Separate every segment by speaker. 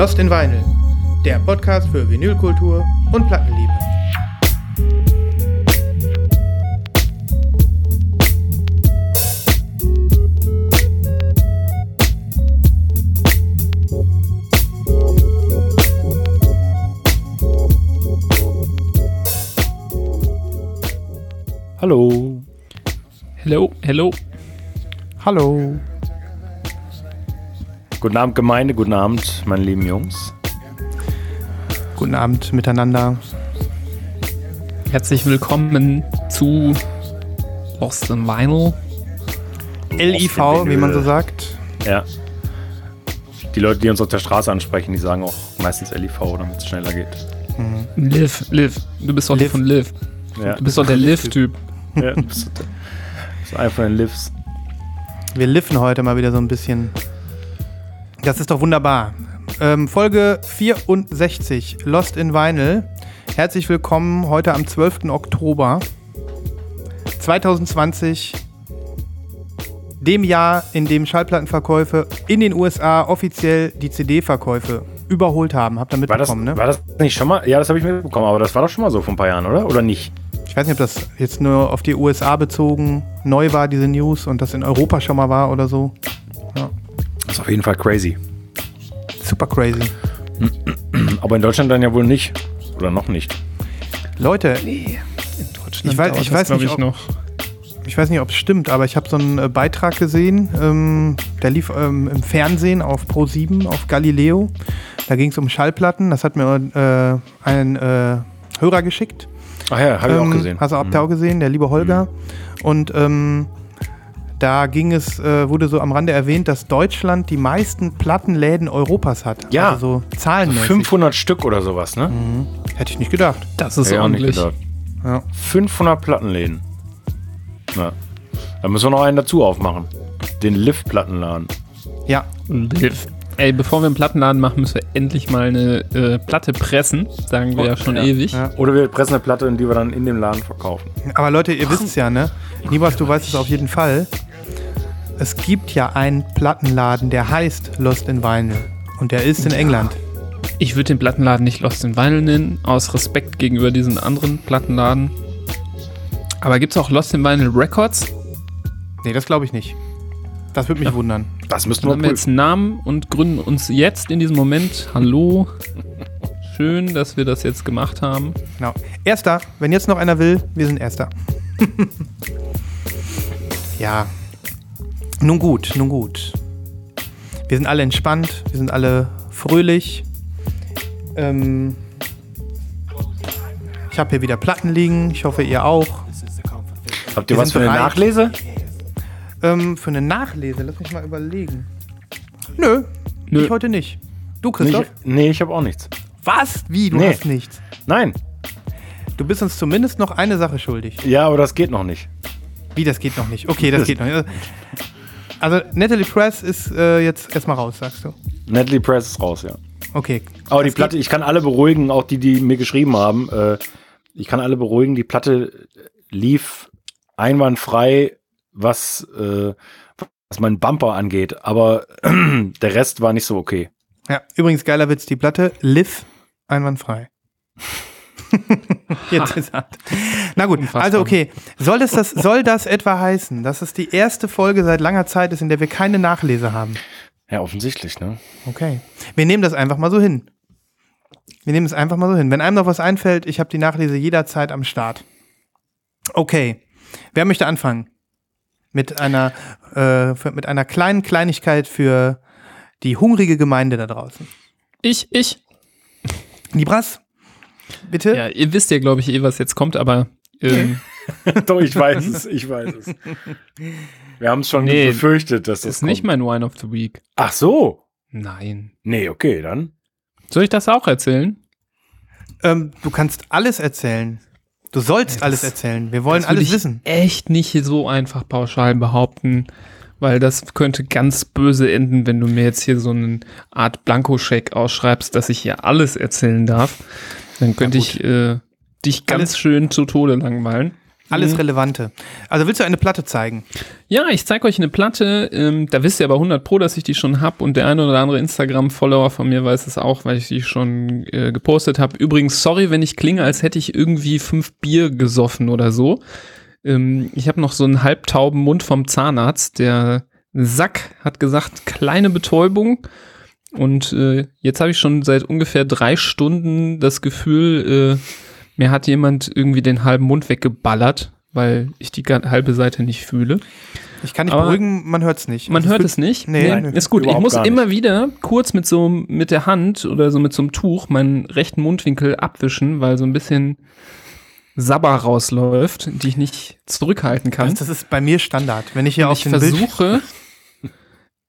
Speaker 1: Lost in Vinyl, der Podcast für Vinylkultur und Plattenliebe.
Speaker 2: Hallo.
Speaker 3: Hello, hello.
Speaker 1: Hallo.
Speaker 2: Guten Abend, Gemeinde. Guten Abend, meine lieben Jungs.
Speaker 1: Guten Abend miteinander.
Speaker 3: Herzlich willkommen zu Lost in Vinyl.
Speaker 1: LIV, wie man so sagt.
Speaker 2: Ja. Die Leute, die uns auf der Straße ansprechen, die sagen auch meistens LIV, damit es schneller geht.
Speaker 3: Liv, Liv. Du bist doch
Speaker 1: Liv.
Speaker 3: von Liv.
Speaker 2: Ja.
Speaker 3: Du bist doch der Liv-Typ.
Speaker 2: ja du bist der- bist einer von den Livs.
Speaker 1: Wir liffen heute mal wieder so ein bisschen. Das ist doch wunderbar. Ähm, Folge 64, Lost in Vinyl. Herzlich willkommen heute am 12. Oktober 2020, dem Jahr, in dem Schallplattenverkäufe in den USA offiziell die CD-Verkäufe überholt haben. Habt ihr
Speaker 2: War das,
Speaker 1: mitbekommen, ne?
Speaker 2: war das nicht schon mal? Ja, das habe ich mitbekommen, aber das war doch schon mal so vor ein paar Jahren, oder? Oder nicht?
Speaker 1: Ich weiß nicht, ob das jetzt nur auf die USA bezogen neu war, diese News, und das in Europa schon mal war oder so.
Speaker 2: Das ist auf jeden Fall crazy.
Speaker 1: Super crazy.
Speaker 2: Aber in Deutschland dann ja wohl nicht. Oder noch nicht.
Speaker 1: Leute,
Speaker 3: In Deutschland
Speaker 1: Ich weiß- ich weiß nicht,
Speaker 3: ich
Speaker 1: ob-
Speaker 3: noch.
Speaker 1: ich weiß nicht, ob es stimmt, aber ich habe so einen äh, Beitrag gesehen, ähm, der lief ähm, im Fernsehen auf Pro7, auf Galileo. Da ging es um Schallplatten. Das hat mir äh, ein äh, Hörer geschickt.
Speaker 2: Ach ja, habe ich auch
Speaker 1: Ähm,
Speaker 2: gesehen.
Speaker 1: Hast du auch gesehen, der liebe Holger. Und ähm, da ging es, äh, wurde so am Rande erwähnt, dass Deutschland die meisten Plattenläden Europas hat.
Speaker 2: Ja.
Speaker 1: Also so zahlenmäßig.
Speaker 2: 500 Stück oder sowas, ne?
Speaker 1: Hätte ich nicht gedacht.
Speaker 3: Das ist
Speaker 2: Hätte ich auch nicht
Speaker 3: ordentlich.
Speaker 2: gedacht.
Speaker 1: Ja.
Speaker 2: 500 Plattenläden. Na. Da müssen wir noch einen dazu aufmachen. Den Lift-Plattenladen.
Speaker 1: Ja,
Speaker 3: Liv. Ey, bevor wir einen Plattenladen machen, müssen wir endlich mal eine äh, Platte pressen. Sagen wir
Speaker 2: Oh,
Speaker 3: ja schon
Speaker 2: ja.
Speaker 3: ewig.
Speaker 1: Ja.
Speaker 2: Oder wir pressen eine Platte, die wir dann in dem Laden verkaufen.
Speaker 1: Aber Leute, ihr wisst es ja, ne? Nibas, du weißt es auf jeden Fall. Es gibt ja einen Plattenladen, der heißt Lost in Vinyl. Und der ist in England.
Speaker 3: Ich würde den Plattenladen nicht Lost in Vinyl nennen, aus Respekt gegenüber diesen anderen Plattenladen. Aber gibt es auch Lost in Vinyl Records?
Speaker 1: Nee, das glaube ich nicht. Das würde mich wundern.
Speaker 2: Das müssten
Speaker 3: Dann
Speaker 2: wir
Speaker 3: haben wir jetzt einen Namen und gründen uns jetzt in diesem Moment. Hallo. Schön, dass wir das jetzt gemacht haben.
Speaker 1: Genau. Erster, wenn jetzt noch einer will, wir sind Erster. ja. Nun gut, nun gut. Wir sind alle entspannt, wir sind alle fröhlich. Ähm, ich habe hier wieder Platten liegen, ich hoffe ihr auch.
Speaker 2: Habt ihr
Speaker 1: wir
Speaker 2: was für eine
Speaker 1: bereit.
Speaker 2: Nachlese?
Speaker 1: Ähm, für eine Nachlese, lass mich mal überlegen. Nö,
Speaker 3: Nö.
Speaker 1: ich heute nicht. Du,
Speaker 2: Nee,
Speaker 1: Christoph?
Speaker 2: ich, nee, ich habe auch nichts.
Speaker 1: Was? Wie? Du
Speaker 2: Nee.
Speaker 1: hast nichts.
Speaker 2: Nein.
Speaker 1: Du bist uns zumindest noch eine Sache schuldig.
Speaker 2: Ja, aber das geht noch nicht.
Speaker 1: Wie, das geht noch nicht? Okay, das geht noch nicht. Also, Natalie Press ist äh, jetzt erstmal raus, sagst du.
Speaker 2: Natalie Press ist raus, ja.
Speaker 1: Okay.
Speaker 2: Aber die Platte, ich kann alle beruhigen, auch die, die mir geschrieben haben. Äh, ich kann alle beruhigen, die Platte lief einwandfrei, was, äh, was meinen Bumper angeht. Aber der Rest war nicht so okay.
Speaker 1: Ja, übrigens, geiler Witz, die Platte Liv einwandfrei. Jetzt er. Na gut,
Speaker 3: Unfassbar.
Speaker 1: also okay. Soll das, das, soll das etwa heißen, dass es die erste Folge seit langer Zeit ist, in der wir keine Nachlese haben?
Speaker 2: Ja, offensichtlich, ne?
Speaker 1: Okay. Wir nehmen das einfach mal so hin. Wir nehmen es einfach mal so hin. Wenn einem noch was einfällt, ich habe die Nachlese jederzeit am Start. Okay. Wer möchte anfangen? Mit einer, äh, für, mit einer kleinen Kleinigkeit für die hungrige Gemeinde da draußen.
Speaker 3: Ich, ich.
Speaker 1: Libras, bitte?
Speaker 3: Ja, ihr wisst ja, glaube ich, eh, was jetzt kommt, aber ähm,
Speaker 2: Doch, ich weiß es, ich weiß es. Wir haben es schon
Speaker 3: Nee,
Speaker 2: befürchtet, dass das
Speaker 3: das ist nicht
Speaker 2: kommt.
Speaker 3: mein Wine of the Week.
Speaker 2: Ach so.
Speaker 3: Nein.
Speaker 2: Nee, okay, dann.
Speaker 3: Soll ich das auch erzählen?
Speaker 1: Ähm, du kannst alles erzählen. Du sollst
Speaker 3: Das-
Speaker 1: alles erzählen. Wir wollen alles
Speaker 3: ich
Speaker 1: wissen.
Speaker 3: Echt nicht so einfach pauschal behaupten, weil das könnte ganz böse enden, wenn du mir jetzt hier so eine Art Blankoscheck ausschreibst, dass ich hier alles erzählen darf. Dann könnte ich äh, dich ganz
Speaker 1: Alles-
Speaker 3: schön zu Tode langweilen.
Speaker 1: Alles
Speaker 3: Mhm.
Speaker 1: Relevante. Also willst du eine Platte zeigen?
Speaker 3: Ja, ich zeige euch eine Platte. Ähm, da wisst ihr aber 100 Pro, dass ich die schon hab und der eine oder andere Instagram-Follower von mir weiß es auch, weil ich die schon äh, gepostet habe. Übrigens, sorry, wenn ich klinge, als hätte ich irgendwie fünf Bier gesoffen oder so. Ähm, ich habe noch so einen halbtauben Mund vom Zahnarzt. Der Sack hat gesagt, kleine Betäubung. Und äh, jetzt habe ich schon seit ungefähr drei Stunden das Gefühl, äh, mir hat jemand irgendwie den halben Mund weggeballert, weil ich die halbe Seite nicht fühle.
Speaker 1: Ich kann dich
Speaker 3: Aber
Speaker 1: beruhigen, man hört es nicht.
Speaker 3: Man
Speaker 1: Also
Speaker 3: hört es nicht.
Speaker 1: Nee,
Speaker 3: Nee,
Speaker 1: nee,
Speaker 3: ist gut. Ich muss
Speaker 2: nicht.
Speaker 3: immer wieder kurz mit so mit der Hand oder so mit so einem Tuch meinen rechten Mundwinkel abwischen, weil so ein bisschen Sabber rausläuft, die ich nicht zurückhalten kann.
Speaker 1: Das, das ist bei mir Standard. Wenn ich hier
Speaker 3: Und
Speaker 1: auf
Speaker 3: ich
Speaker 1: den Bild
Speaker 3: versuche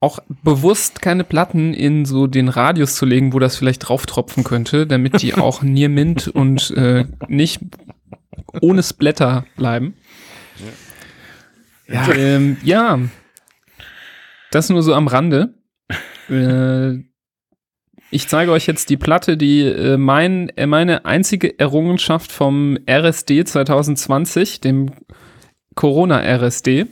Speaker 3: auch bewusst keine Platten in so den Radius zu legen, wo das vielleicht drauftropfen könnte, damit die auch near mint und äh, nicht ohne Splatter bleiben.
Speaker 1: Ja.
Speaker 3: Ähm, ja, das nur so am Rande. Äh, ich zeige euch jetzt die Platte, die äh, mein, äh, meine einzige Errungenschaft vom RSD 2020, dem Corona-RSD,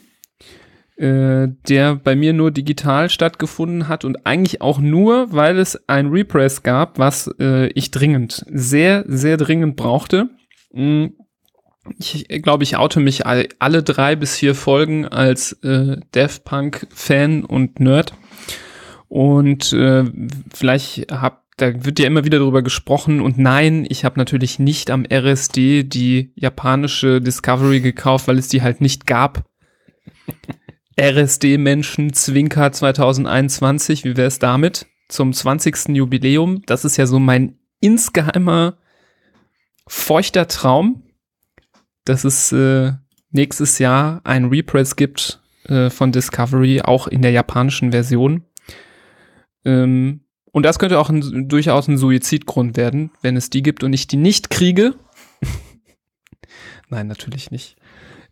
Speaker 3: äh, der bei mir nur digital stattgefunden hat und eigentlich auch nur, weil es ein Repress gab, was äh, ich dringend, sehr, sehr dringend brauchte. Mm, Ich glaube, ich oute mich all, alle drei bis vier Folgen als äh, Daft Punk-Fan und Nerd. Und äh, vielleicht hab, da wird ja immer wieder darüber gesprochen. Und nein, ich habe natürlich nicht am RSD die japanische Discovery gekauft, weil es die halt nicht gab. RSD-Menschen, Zwinker 2021, wie wäre es damit? Zum 20. Jubiläum. Das ist ja so mein insgeheimer feuchter Traum, dass es äh, nächstes Jahr ein Repress gibt äh, von Discovery, auch in der japanischen Version. Ähm, und das könnte auch ein, durchaus ein Suizidgrund werden, wenn es die gibt und ich die nicht kriege. Nein, natürlich nicht.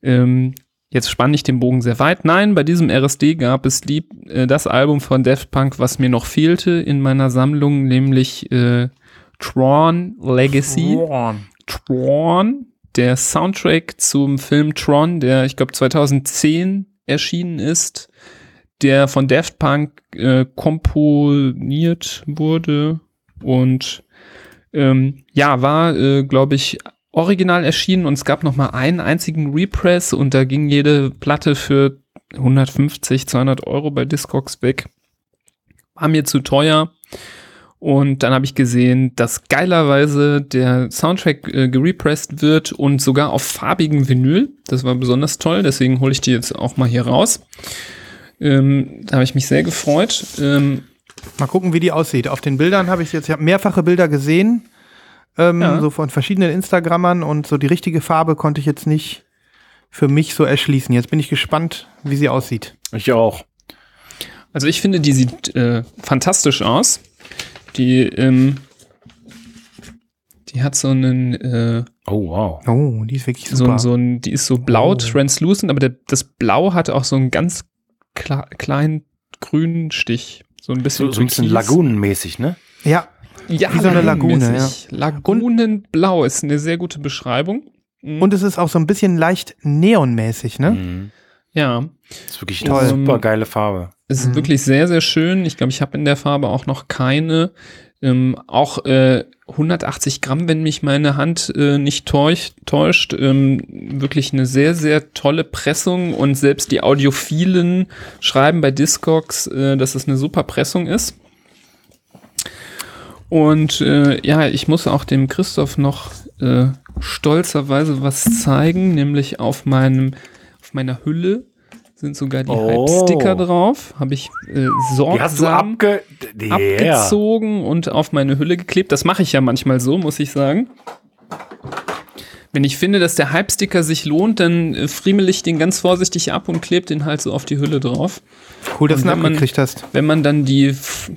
Speaker 3: Ähm, jetzt spanne ich den Bogen sehr weit. Nein, bei diesem RSD gab es die, äh, das Album von Daft Punk, was mir noch fehlte in meiner Sammlung, nämlich äh, Tron Legacy. Tron, der Soundtrack zum Film Tron, der ich glaube 2010 erschienen ist, der von Daft Punk äh, komponiert wurde und ähm, ja, war, äh, glaube ich, original erschienen und es gab noch mal einen einzigen Repress und da ging jede Platte für 150, 200 Euro bei Discogs weg. War mir zu teuer. Und dann habe ich gesehen, dass geilerweise der Soundtrack äh, gerepressed wird und sogar auf farbigen Vinyl. Das war besonders toll, deswegen hole ich die jetzt auch mal hier raus. Ähm, da habe ich mich sehr gefreut. Ähm,
Speaker 1: Mal gucken, wie die aussieht. Auf den Bildern habe ich jetzt, ich habe mehrfache Bilder gesehen, ähm,
Speaker 3: Ja.
Speaker 1: so von verschiedenen Instagrammern und so die richtige Farbe konnte ich jetzt nicht für mich so erschließen. Jetzt bin ich gespannt, wie sie aussieht.
Speaker 2: Ich auch.
Speaker 3: also ich finde, die sieht äh, fantastisch aus. Die, ähm, die hat so einen, äh,
Speaker 2: Oh, wow.
Speaker 1: Oh, die ist wirklich
Speaker 3: so,
Speaker 1: super.
Speaker 3: ein- so ein, die ist so blau,
Speaker 1: Oh.
Speaker 3: translucent, aber der, das Blau hat auch so einen ganz kleinen grünen Stich. So ein bisschen
Speaker 2: So, so ein bisschen lagunenmäßig, ne?
Speaker 1: ja,
Speaker 3: Ja,
Speaker 1: Wie so eine Lagune,
Speaker 3: lagunenmäßig. Lagunenblau ist eine sehr gute Beschreibung. Mhm.
Speaker 1: und es ist auch so ein bisschen leicht neonmäßig, ne?
Speaker 2: Mhm.
Speaker 3: ja,
Speaker 2: Das ist wirklich
Speaker 1: Toll.
Speaker 2: eine super geile Farbe.
Speaker 3: es ist
Speaker 1: Mhm.
Speaker 3: wirklich sehr, sehr schön. Ich glaube, ich habe in der Farbe auch noch keine. Ähm, auch äh, 180 Gramm, wenn mich meine Hand äh, nicht täuscht. täuscht ähm, wirklich eine sehr, sehr tolle Pressung und selbst die Audiophilen schreiben bei Discogs, äh, dass es eine super Pressung ist. Und äh, ja, ich muss auch dem Christoph noch äh, stolzerweise was zeigen, nämlich auf meinem, auf meiner Hülle sind sogar die
Speaker 2: Oh.
Speaker 3: Halbsticker drauf. Habe ich äh, sorgsam
Speaker 2: abge... Yeah.
Speaker 3: abgezogen und auf meine Hülle geklebt. Das mache ich ja manchmal so, muss ich sagen. Wenn ich finde, dass der Hype-Sticker sich lohnt, dann äh, friemel ich den ganz vorsichtig ab und klebe den halt so auf die Hülle drauf.
Speaker 1: Cool, dass du ihn abgekriegt hast.
Speaker 3: Wenn man dann die,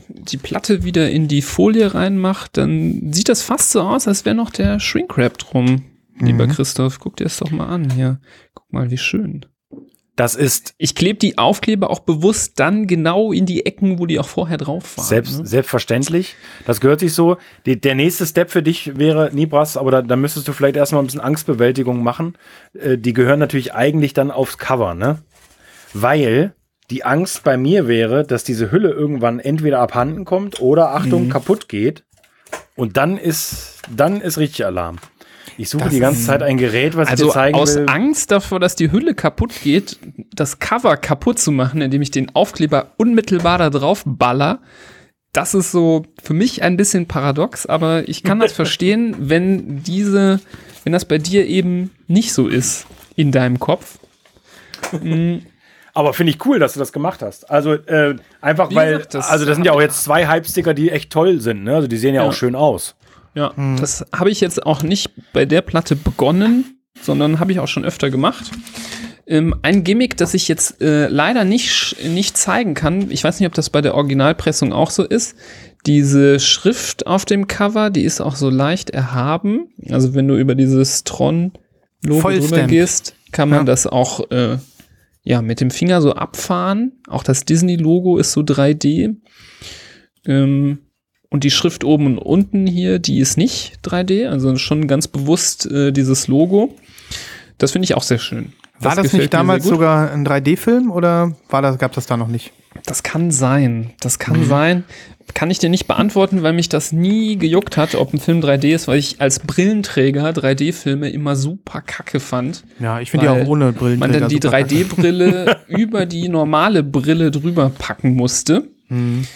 Speaker 3: die Platte wieder in die Folie reinmacht, dann sieht das fast so aus, als wäre noch der Shrinkwrap drum. Lieber
Speaker 1: Mhm.
Speaker 3: Christoph, guck dir das doch mal an hier. Guck mal, wie schön.
Speaker 2: Das ist
Speaker 3: Ich klebe die Aufkleber auch bewusst dann genau in die Ecken, wo die auch vorher drauf waren.
Speaker 2: selbst,
Speaker 3: ne?
Speaker 2: selbstverständlich. Das gehört sich so. Die, der nächste Step für dich wäre Nibras, aber da, da müsstest du vielleicht erstmal ein bisschen Angstbewältigung machen. Äh, die gehören natürlich eigentlich dann aufs Cover, ne? Weil die Angst bei mir wäre, dass diese Hülle irgendwann entweder abhanden kommt oder Achtung,
Speaker 1: Mhm.
Speaker 2: kaputt geht. Und dann ist, dann ist richtig Alarm. Ich suche
Speaker 1: Das
Speaker 2: die ganze Zeit ein Gerät, was ich
Speaker 3: Also
Speaker 2: dir zeigen
Speaker 3: aus
Speaker 2: will.
Speaker 3: Angst davor, dass die Hülle kaputt geht, das Cover kaputt zu machen, indem ich den Aufkleber unmittelbar da drauf baller, das ist so für mich ein bisschen paradox, aber ich kann das verstehen, wenn diese, wenn das bei dir eben nicht so ist in deinem Kopf.
Speaker 2: Aber finde ich cool, dass du das gemacht hast. Also äh, einfach
Speaker 3: Wie
Speaker 2: weil,
Speaker 3: gesagt, das
Speaker 2: also das sind ja auch jetzt zwei Hype-Sticker, die echt toll sind. Ne? Also die sehen ja,
Speaker 3: Ja.
Speaker 2: auch schön aus.
Speaker 3: Ja, das habe ich jetzt auch nicht bei der Platte begonnen, sondern habe ich auch schon öfter gemacht. Ähm, ein Gimmick, das ich jetzt äh, leider nicht, nicht zeigen kann, ich weiß nicht, ob das bei der Originalpressung auch so ist. Diese Schrift auf dem Cover, die ist auch so leicht erhaben. Also wenn du über dieses Tron-Logo drüber gehst, kann man
Speaker 1: Ja.
Speaker 3: das auch äh, ja, mit dem Finger so abfahren. Auch das Disney-Logo ist so 3D. Ähm, und die Schrift oben und unten hier, die ist nicht 3D, also schon ganz bewusst äh, dieses Logo. Das finde ich auch sehr schön.
Speaker 1: War das,
Speaker 3: gefällt
Speaker 1: nicht damals sogar ein 3D-Film oder war das, gab das da noch nicht?
Speaker 3: Das kann sein. Das
Speaker 1: Mhm.
Speaker 3: kann sein. Kann ich dir nicht beantworten, weil mich das nie gejuckt hat, ob ein Film 3D ist, weil ich als Brillenträger 3D-Filme immer super kacke fand.
Speaker 1: Ja, ich finde die auch ohne Brillen.
Speaker 3: Man dann die 3D-Brille über die normale Brille drüber packen musste.
Speaker 1: Mhm.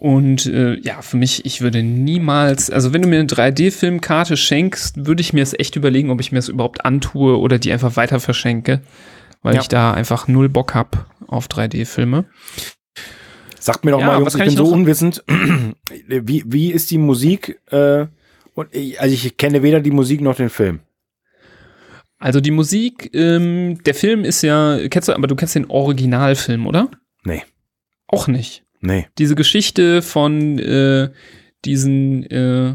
Speaker 3: Und äh, ja, für mich, ich würde niemals, also wenn du mir eine 3D-Filmkarte schenkst, würde ich mir es echt überlegen, ob ich mir es überhaupt antue oder die einfach weiter verschenke, weil
Speaker 1: Ja.
Speaker 3: ich da einfach null Bock hab auf 3D-Filme.
Speaker 2: Sagt mir doch
Speaker 3: Ja,
Speaker 2: mal, Jungs, ich bin
Speaker 3: ich
Speaker 2: so unwissend. wie, wie ist die Musik? Äh, und also ich kenne weder die Musik noch den Film.
Speaker 3: Also die Musik, ähm, der Film ist ja, kennst du, aber du kennst den Originalfilm, oder?
Speaker 2: Nee.
Speaker 3: Auch nicht.
Speaker 2: Nee.
Speaker 3: diese Geschichte von äh, diesen äh,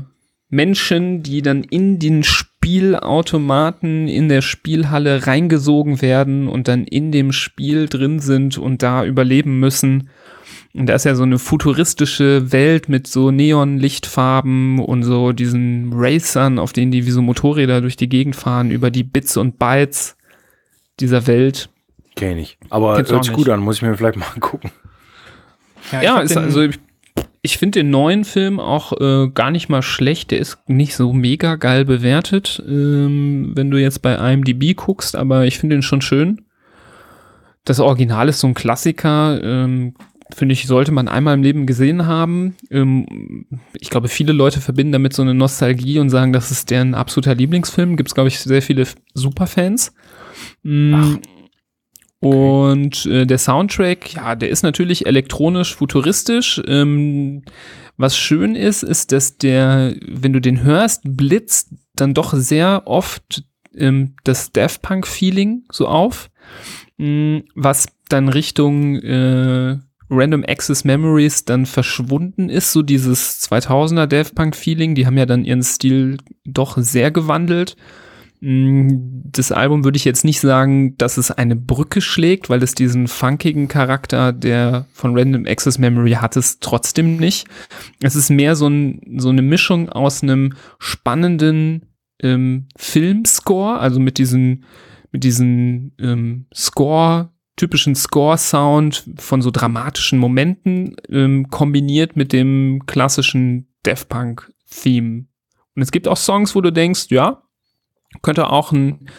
Speaker 3: Menschen, die dann in den Spielautomaten in der Spielhalle reingesogen werden und dann in dem Spiel drin sind und da überleben müssen. Und da ist ja so eine futuristische Welt mit so Neonlichtfarben und so diesen Racern, auf denen die wie so Motorräder durch die Gegend fahren, über die Bits und Bytes dieser Welt.
Speaker 2: Kenne ich. Aber hört sich gut an, muss ich mir vielleicht mal angucken.
Speaker 1: Ja, ich
Speaker 3: Ja, ist also ich, ich finde den neuen Film auch äh, gar nicht mal schlecht. Der ist nicht so mega geil bewertet, ähm, wenn du jetzt bei IMDb guckst, aber ich finde ihn schon schön. Das Original ist so ein Klassiker. Ähm, finde ich, sollte man einmal im Leben gesehen haben. Ähm, ich glaube, viele Leute verbinden damit so eine Nostalgie und sagen, das ist deren absoluter Lieblingsfilm. Gibt es, glaube ich, sehr viele Superfans. Mm, Und äh, der Soundtrack, ja, der ist natürlich elektronisch futuristisch. Ähm, was schön ist, ist, dass der, wenn du den hörst, blitzt dann doch sehr oft ähm, das Daft Punk-Feeling so auf, Mm, was dann Richtung äh, Random Access Memories dann verschwunden ist, so dieses 2000er Daft Punk Feeling. Die haben ja dann ihren Stil doch sehr gewandelt. Mm, Das Album würde ich jetzt nicht sagen, dass es eine Brücke schlägt, weil es diesen funkigen Charakter, der von Random Access Memory hat es trotzdem nicht. Es ist mehr so, ein, so eine Mischung aus einem spannenden ähm, Filmscore, also mit diesen, mit diesen ähm, Score, typischen Score-Sound von so dramatischen Momenten ähm, kombiniert mit dem klassischen Daft Punk-Theme. Und es gibt auch Songs, wo du denkst, ja, könnte auch ein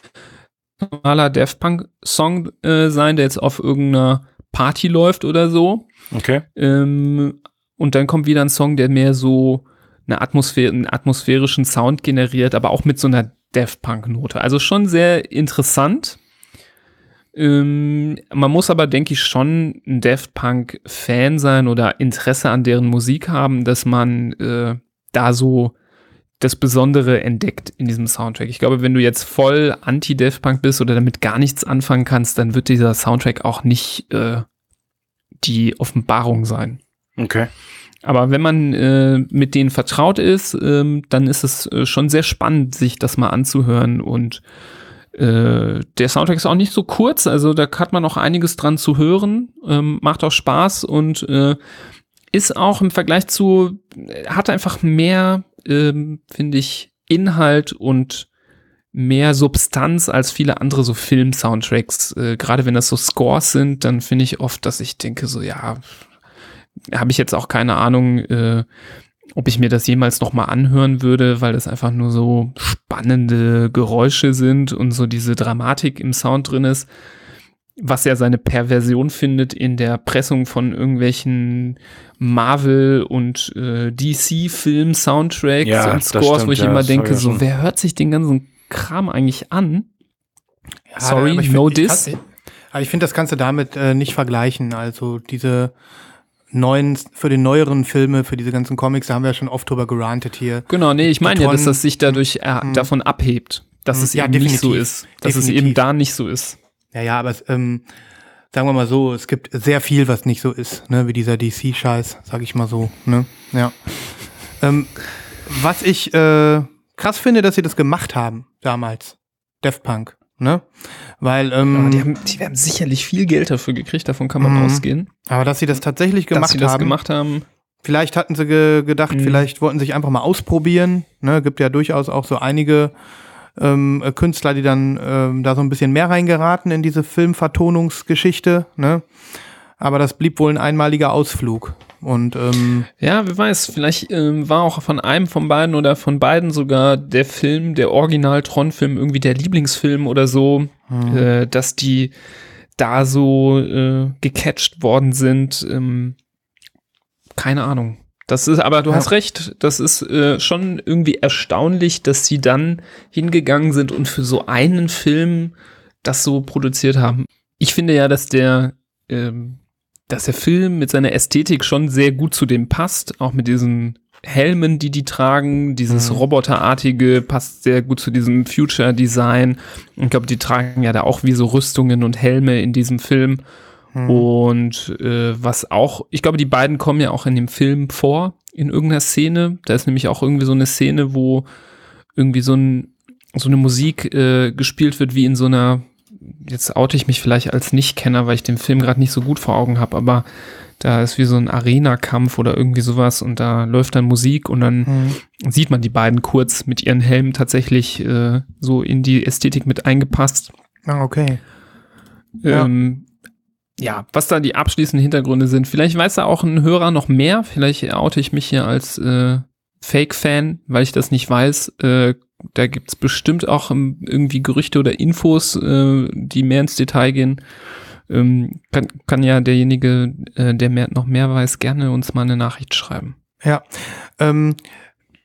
Speaker 3: normaler Daft Punk-Song äh, sein, der jetzt auf irgendeiner Party läuft oder so.
Speaker 2: Okay.
Speaker 3: Ähm, und dann kommt wieder ein Song, der mehr so eine Atmosphäre, einen atmosphärischen Sound generiert, aber auch mit so einer Daft Punk-Note. Also schon sehr interessant. Ähm, man muss aber, denke ich, schon ein Daft Punk-Fan sein oder Interesse an deren Musik haben, dass man äh, da so das Besondere entdeckt in diesem Soundtrack. Ich glaube, wenn du jetzt voll anti-Daft Punk bist oder damit gar nichts anfangen kannst, dann wird dieser Soundtrack auch nicht äh, die Offenbarung sein.
Speaker 2: Okay.
Speaker 3: Aber wenn man äh, mit denen vertraut ist, ähm, dann ist es äh, schon sehr spannend, sich das mal anzuhören und Äh, der Soundtrack ist auch nicht so kurz, also da hat man noch einiges dran zu hören, ähm, macht auch Spaß und äh, ist auch im Vergleich zu, hat einfach mehr, ähm, finde ich, Inhalt und mehr Substanz als viele andere so Film-Soundtracks. Äh, Gerade wenn das so Scores sind, dann finde ich oft, dass ich denke, so ja, habe ich jetzt auch keine Ahnung, äh, ob ich mir das jemals noch mal anhören würde, weil das einfach nur so spannende Geräusche sind und so diese Dramatik im Sound drin ist, was ja seine Perversion findet in der Pressung von irgendwelchen Marvel und äh, DC Film Soundtracks
Speaker 2: Ja,
Speaker 3: und Scores,
Speaker 2: stimmt,
Speaker 3: wo ich
Speaker 2: ja,
Speaker 3: immer denke,
Speaker 2: ich
Speaker 3: so
Speaker 2: schon.
Speaker 3: wer hört sich den ganzen Kram eigentlich an?
Speaker 1: Ja,
Speaker 3: Sorry,
Speaker 1: aber ich
Speaker 3: no
Speaker 1: find- ich
Speaker 3: diss.
Speaker 1: kann- Aber ich finde, das kannst du damit äh, nicht vergleichen. Also diese neuen, für die neueren Filme, für diese ganzen Comics, da haben wir ja schon oft drüber gerantet hier.
Speaker 3: Genau, nee, ich meine ja, dass das sich dadurch äh, davon abhebt, dass
Speaker 1: Mhm.
Speaker 3: es
Speaker 1: Ja,
Speaker 3: eben nicht so
Speaker 1: definitiv.
Speaker 3: ist, dass es
Speaker 1: Definitiv.
Speaker 3: eben da nicht so ist.
Speaker 1: Ja, ja, aber es, ähm, sagen wir mal so, es gibt sehr viel, was nicht so ist, ne, wie dieser DC-Scheiß, sag ich mal so, ne, ja. ähm, was ich äh, krass finde, dass sie das gemacht haben damals, Def Punk, ne, weil, ähm,
Speaker 3: Aber die haben, die haben sicherlich viel Geld dafür gekriegt, davon kann man
Speaker 1: Mhm.
Speaker 3: ausgehen.
Speaker 1: aber dass sie das tatsächlich
Speaker 3: dass
Speaker 1: gemacht
Speaker 3: sie das
Speaker 1: haben,
Speaker 3: gemacht haben.
Speaker 1: Vielleicht hatten sie ge gedacht,
Speaker 3: Mhm.
Speaker 1: vielleicht wollten sie sich einfach mal ausprobieren. Ne, gibt ja durchaus auch so einige ähm, äh, Künstler, die dann ähm, da so ein bisschen mehr reingeraten in diese Filmvertonungsgeschichte. Ne? Aber das blieb wohl ein einmaliger Ausflug. Und ähm,
Speaker 3: Ja, wer weiß, vielleicht ähm, war auch von einem von beiden oder von beiden sogar der Film, der Original-Tron-Film, irgendwie der Lieblingsfilm oder so,
Speaker 1: Mhm.
Speaker 3: äh, dass die da so äh, gecatcht worden sind. Ähm, keine Ahnung. Das ist, aber du
Speaker 1: Ja.
Speaker 3: hast recht, das ist äh, schon irgendwie erstaunlich, dass sie dann hingegangen sind und für so einen Film das so produziert haben. Ich finde ja, dass der, ähm, dass der Film mit seiner Ästhetik schon sehr gut zu dem passt, auch mit diesen Helmen, die die tragen, dieses
Speaker 1: Mhm.
Speaker 3: Roboterartige passt sehr gut zu diesem Future-Design. Ich glaube, die tragen ja da auch wie so Rüstungen und Helme in diesem Film.
Speaker 1: Hm.
Speaker 3: Und äh, was auch, ich glaube, die beiden kommen ja auch in dem Film vor, in irgendeiner Szene. Da ist nämlich auch irgendwie so eine Szene, wo irgendwie so, ein, so eine Musik äh, gespielt wird, wie in so einer, jetzt oute ich mich vielleicht als Nichtkenner, weil ich den Film gerade nicht so gut vor Augen habe, aber da ist wie so ein Arena-Kampf oder irgendwie sowas und da läuft dann Musik und dann
Speaker 1: Hm.
Speaker 3: sieht man die beiden kurz mit ihren Helmen tatsächlich äh, so in die Ästhetik mit eingepasst.
Speaker 1: Ah, okay.
Speaker 3: Ähm, ja, was da die abschließenden Hintergründe sind. Vielleicht weiß da auch ein Hörer noch mehr. Vielleicht oute ich mich hier als äh, Fake-Fan, weil ich das nicht weiß. Äh, da gibt's bestimmt auch ähm, irgendwie Gerüchte oder Infos, äh, die mehr ins Detail gehen. Ähm, kann, kann ja derjenige, äh, der mehr, noch mehr weiß, gerne uns mal eine Nachricht schreiben.
Speaker 1: Ja. Ähm,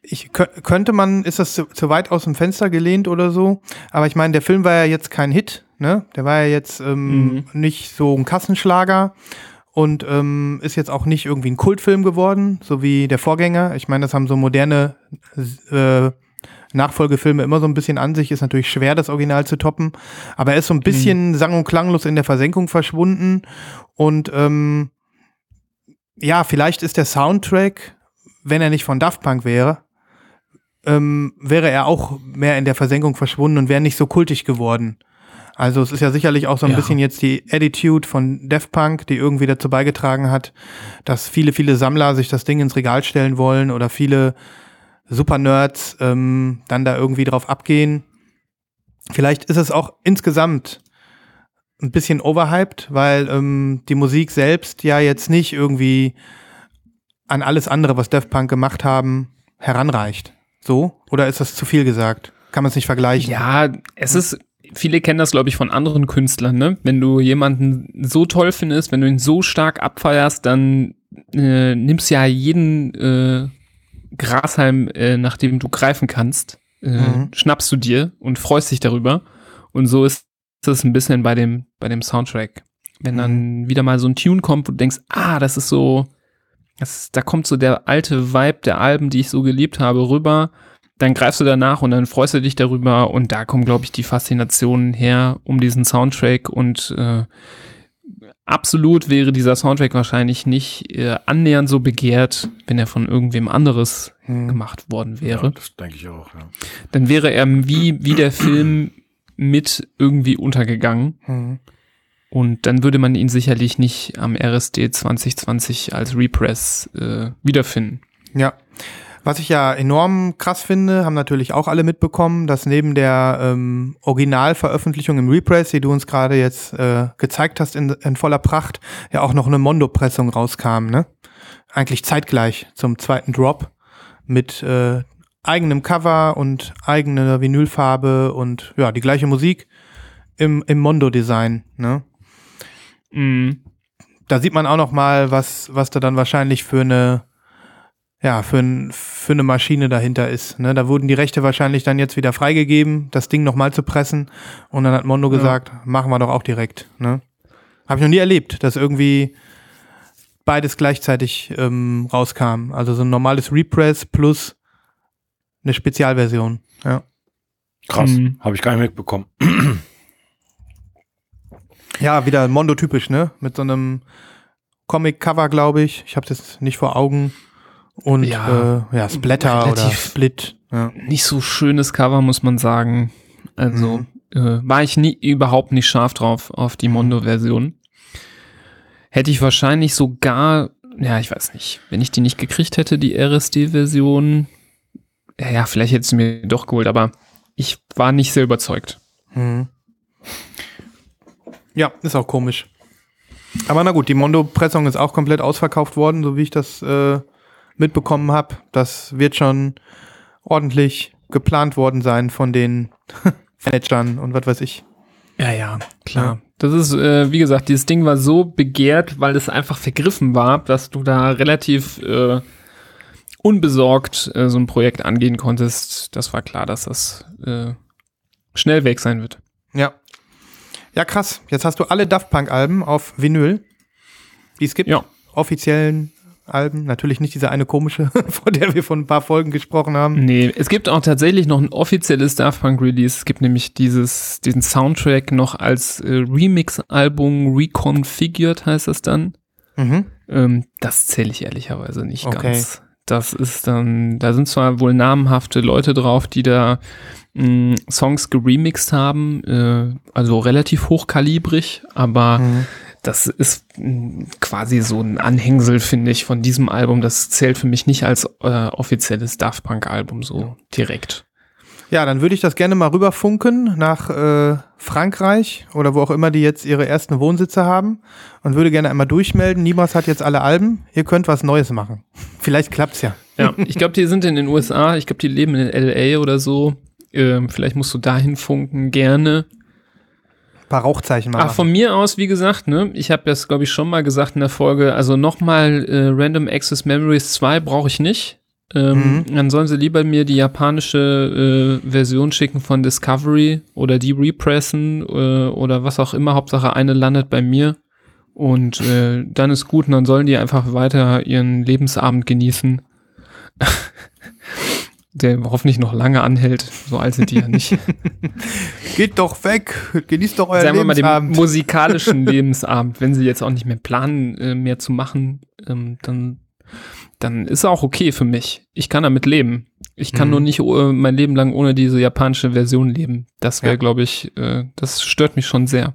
Speaker 1: ich kö- könnte man, ist das zu, zu weit aus dem Fenster gelehnt oder so? Aber ich meine, der Film war ja jetzt kein Hit, ne? Der war ja jetzt ähm,
Speaker 3: Mhm.
Speaker 1: nicht so ein Kassenschlager und ähm, ist jetzt auch nicht irgendwie ein Kultfilm geworden, so wie der Vorgänger. Ich meine, das haben so moderne äh, Nachfolgefilme immer so ein bisschen an sich. Ist natürlich schwer, das Original zu toppen. Aber er ist so ein bisschen sang- und klanglos in der Versenkung verschwunden. Und ähm, ja, vielleicht ist der Soundtrack, wenn er nicht von Daft Punk wäre, ähm, wäre er auch mehr in der Versenkung verschwunden und wäre nicht so kultig geworden. Also es ist ja sicherlich auch so ein
Speaker 3: Ja.
Speaker 1: bisschen jetzt die Attitude von Daft Punk, die irgendwie dazu beigetragen hat, dass viele, viele Sammler sich das Ding ins Regal stellen wollen oder viele Super-Nerds ähm, dann da irgendwie drauf abgehen. Vielleicht ist es auch insgesamt ein bisschen overhyped, weil ähm, die Musik selbst ja jetzt nicht irgendwie an alles andere, was Daft Punk gemacht haben, heranreicht. So? Oder ist das zu viel gesagt? Kann man es nicht vergleichen?
Speaker 3: Ja, es ist, viele kennen das, glaube ich, von anderen Künstlern, ne? Wenn du jemanden so toll findest, wenn du ihn so stark abfeierst, dann äh, nimmst ja jeden äh, Grashalm, äh, nach dem du greifen kannst, äh,
Speaker 1: Mhm.
Speaker 3: schnappst du dir und freust dich darüber. Und so ist es ein bisschen bei dem, bei dem Soundtrack. Wenn dann wieder mal so ein Tune kommt, wo du denkst, ah, das ist so, das, da kommt so der alte Vibe der Alben, die ich so geliebt habe, rüber. Dann greifst du danach und dann freust du dich darüber und da kommen, glaube ich, die Faszinationen her um diesen Soundtrack und äh, absolut wäre dieser Soundtrack wahrscheinlich nicht äh, annähernd so begehrt, wenn er von irgendwem anderes
Speaker 1: Hm.
Speaker 3: gemacht worden
Speaker 2: Ja,
Speaker 3: wäre.
Speaker 2: das denke ich auch. Ja.
Speaker 3: Dann wäre er wie, wie der Film mit irgendwie untergegangen.
Speaker 1: Mhm.
Speaker 3: Und dann würde man ihn sicherlich nicht am RSD 2020 als Repress äh, wiederfinden.
Speaker 1: Ja. Was ich ja enorm krass finde, haben natürlich auch alle mitbekommen, dass neben der ähm, Originalveröffentlichung im Repress, die du uns gerade jetzt äh, gezeigt hast in, in voller Pracht, ja auch noch eine Mondo-Pressung rauskam, ne? Eigentlich zeitgleich zum zweiten Drop mit äh, eigenem Cover und eigener Vinylfarbe und ja, die gleiche Musik im, im Mondo-Design, ne?
Speaker 3: Mhm.
Speaker 1: Da sieht man auch noch mal, was, was da dann wahrscheinlich für eine ja, für, ein, für eine Maschine dahinter ist. Ne? Da wurden die Rechte wahrscheinlich dann jetzt wieder freigegeben, das Ding nochmal zu pressen. Und dann hat Mondo
Speaker 3: Ja.
Speaker 1: gesagt, machen wir doch auch direkt. Ne? Habe ich noch nie erlebt, dass irgendwie beides gleichzeitig ähm, rauskam. Also so ein normales Repress plus eine Spezialversion. Ja,
Speaker 2: Krass,
Speaker 3: Mhm.
Speaker 2: habe ich gar nicht mitbekommen.
Speaker 1: ja wieder Mondo-typisch, ne? Mit so einem Comic-Cover, glaube ich. Ich habe das nicht vor Augen. Und
Speaker 3: Ja,
Speaker 1: äh, ja Splatter oder
Speaker 3: relativ-
Speaker 1: Split. Ja.
Speaker 3: Nicht so schönes Cover, muss man sagen. Also
Speaker 1: Mhm.
Speaker 3: äh, war ich nie überhaupt nicht scharf drauf auf die Mondo-Version. Hätte ich wahrscheinlich sogar, ja, ich weiß nicht, wenn ich die nicht gekriegt hätte, die RSD-Version, ja, ja, vielleicht hätte sie mir doch geholt, aber ich war nicht sehr überzeugt.
Speaker 1: Mhm. Ja, ist auch komisch. Aber na gut, die Mondo-Pressung ist auch komplett ausverkauft worden, so wie ich das äh, mitbekommen habe. Das wird schon ordentlich geplant worden sein von den Managern und was weiß ich.
Speaker 3: Ja, ja, klar. Das ist, äh, wie gesagt, dieses Ding war so begehrt, weil es einfach vergriffen war, dass du da relativ äh, unbesorgt äh, so ein Projekt angehen konntest. Das war klar, dass das äh, schnell weg sein wird.
Speaker 1: Ja. Ja, krass. Jetzt hast du alle Daft Punk-Alben auf Vinyl, die es gibt.
Speaker 3: Ja.
Speaker 1: Offiziellen Alben. Natürlich nicht diese eine komische, von der wir vor ein paar Folgen gesprochen haben.
Speaker 3: Nee, es gibt auch tatsächlich noch ein offizielles Daft Punk Release. Es gibt nämlich dieses, diesen Soundtrack noch als äh, Remix-Album Reconfigured heißt das dann.
Speaker 1: Mhm.
Speaker 3: Ähm, das zähle ich ehrlicherweise nicht
Speaker 1: Okay.
Speaker 3: ganz. Das ist dann, da sind zwar wohl namhafte Leute drauf, die da mh, Songs geremixed haben, äh, also relativ hochkalibrig, aber
Speaker 1: Mhm.
Speaker 3: Das ist quasi so ein Anhängsel, finde ich, von diesem Album. Das zählt für mich nicht als äh, offizielles Daft Punk-Album so direkt.
Speaker 1: Ja, dann würde ich das gerne mal rüberfunken nach äh, Frankreich oder wo auch immer die jetzt ihre ersten Wohnsitze haben und würde gerne einmal durchmelden. Niemals hat jetzt alle Alben. Ihr könnt was Neues machen. Vielleicht klappt's ja.
Speaker 3: Ja, ich glaube, die sind in den USA, ich glaube, die leben in LA oder so. Ähm, vielleicht musst du dahin funken, gerne.
Speaker 1: Paar Rauchzeichen mal.
Speaker 3: Ach, von mir aus, wie gesagt, ne, ich habe das, glaube ich, schon mal gesagt in der Folge, also nochmal äh, Random Access Memories 2 brauche ich nicht. Ähm, Dann sollen sie lieber mir die japanische äh, Version schicken von Discovery oder die repressen äh, oder was auch immer. Hauptsache eine landet bei mir. Und äh, dann ist gut und dann sollen die einfach weiter ihren Lebensabend genießen. Der hoffentlich noch lange anhält. So alt sind die ja nicht.
Speaker 1: Geht doch weg. Genießt doch euer
Speaker 3: Sagen wir mal den musikalischen Lebensabend. Wenn sie jetzt auch nicht mehr planen, äh, mehr zu machen, ähm, dann, dann ist auch okay für mich. Ich kann damit leben. Ich kann
Speaker 1: Mhm.
Speaker 3: nur nicht äh, mein Leben lang ohne diese japanische Version leben. Das wäre,
Speaker 1: Ja.
Speaker 3: glaube ich, äh, das stört mich schon sehr.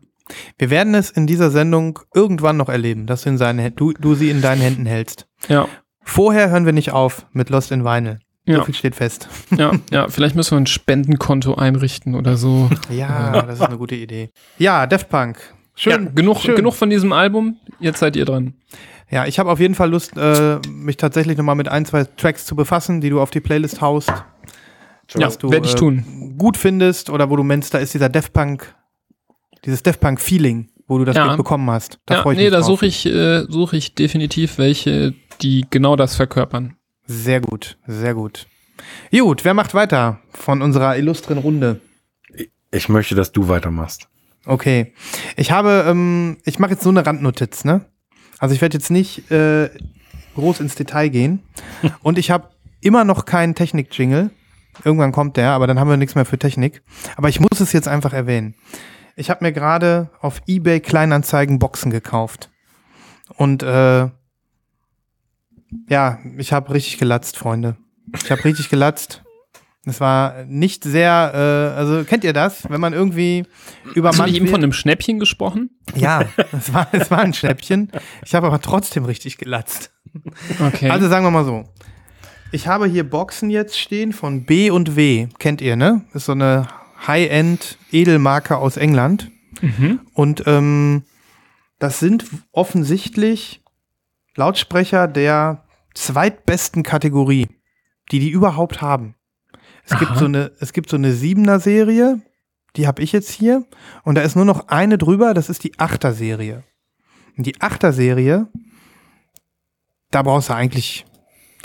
Speaker 1: Wir werden es in dieser Sendung irgendwann noch erleben, dass du, in seinen, du, du sie in deinen Händen hältst.
Speaker 3: Ja,
Speaker 1: Vorher hören wir nicht auf mit Lost in Vinyl. So
Speaker 3: ja,
Speaker 1: viel steht fest.
Speaker 3: ja, ja. Vielleicht müssen wir ein Spendenkonto einrichten oder so.
Speaker 1: Ja, das ist eine gute Idee. Ja, Daft Punk. Schön.
Speaker 3: ja, genug,
Speaker 1: schön.
Speaker 3: genug von diesem Album. Jetzt seid ihr dran.
Speaker 1: Ja, ich habe auf jeden Fall Lust, äh, mich tatsächlich nochmal mit ein, zwei Tracks zu befassen, die du auf die Playlist haust.
Speaker 3: Ja,
Speaker 1: was du
Speaker 3: werd ich
Speaker 1: äh,
Speaker 3: tun.
Speaker 1: gut findest oder wo du meinst, da ist dieser Daft Punk, dieses Daft Punk Feeling, wo du das
Speaker 3: Ja.
Speaker 1: Bekommen hast. Da
Speaker 3: ja,
Speaker 1: ich
Speaker 3: nee,
Speaker 1: mich
Speaker 3: da suche ich, äh, suche ich definitiv welche, die genau das verkörpern.
Speaker 1: Sehr gut, sehr gut. Gut, wer macht weiter von unserer illustren Runde?
Speaker 2: Ich möchte, dass du weitermachst.
Speaker 1: Okay. Ich habe, ähm, ich mache jetzt so eine Randnotiz, ne? Also ich werde jetzt nicht äh, groß ins Detail gehen. Und ich habe immer noch keinen Technik-Jingle. Irgendwann kommt der, aber dann haben wir nichts mehr für Technik. Aber ich muss es jetzt einfach erwähnen. Ich habe mir gerade auf eBay Kleinanzeigen Boxen gekauft. Und äh, ja, ich habe richtig gelatzt, Freunde. Ich habe richtig gelatzt. Es war nicht sehr, äh, also kennt ihr das, wenn man irgendwie
Speaker 3: Hast du nicht eben von einem Schnäppchen gesprochen?
Speaker 1: Ja, es war, es war ein Schnäppchen. Ich habe aber trotzdem richtig gelatzt.
Speaker 3: Okay.
Speaker 1: Also sagen wir mal so. Ich habe hier Boxen jetzt stehen von B und W. Kennt ihr, ne? Ist so eine High-End-Edelmarke aus England.
Speaker 3: mhm.
Speaker 1: Und ähm, das sind offensichtlich Lautsprecher der zweitbesten Kategorie, die die überhaupt haben. Es gibt
Speaker 3: Aha.
Speaker 1: so eine, es gibt so eine Siebener Serie, die habe ich jetzt hier, und da ist nur noch eine drüber, das ist die Achter Serie. Und die Achter Serie, da brauchst du eigentlich,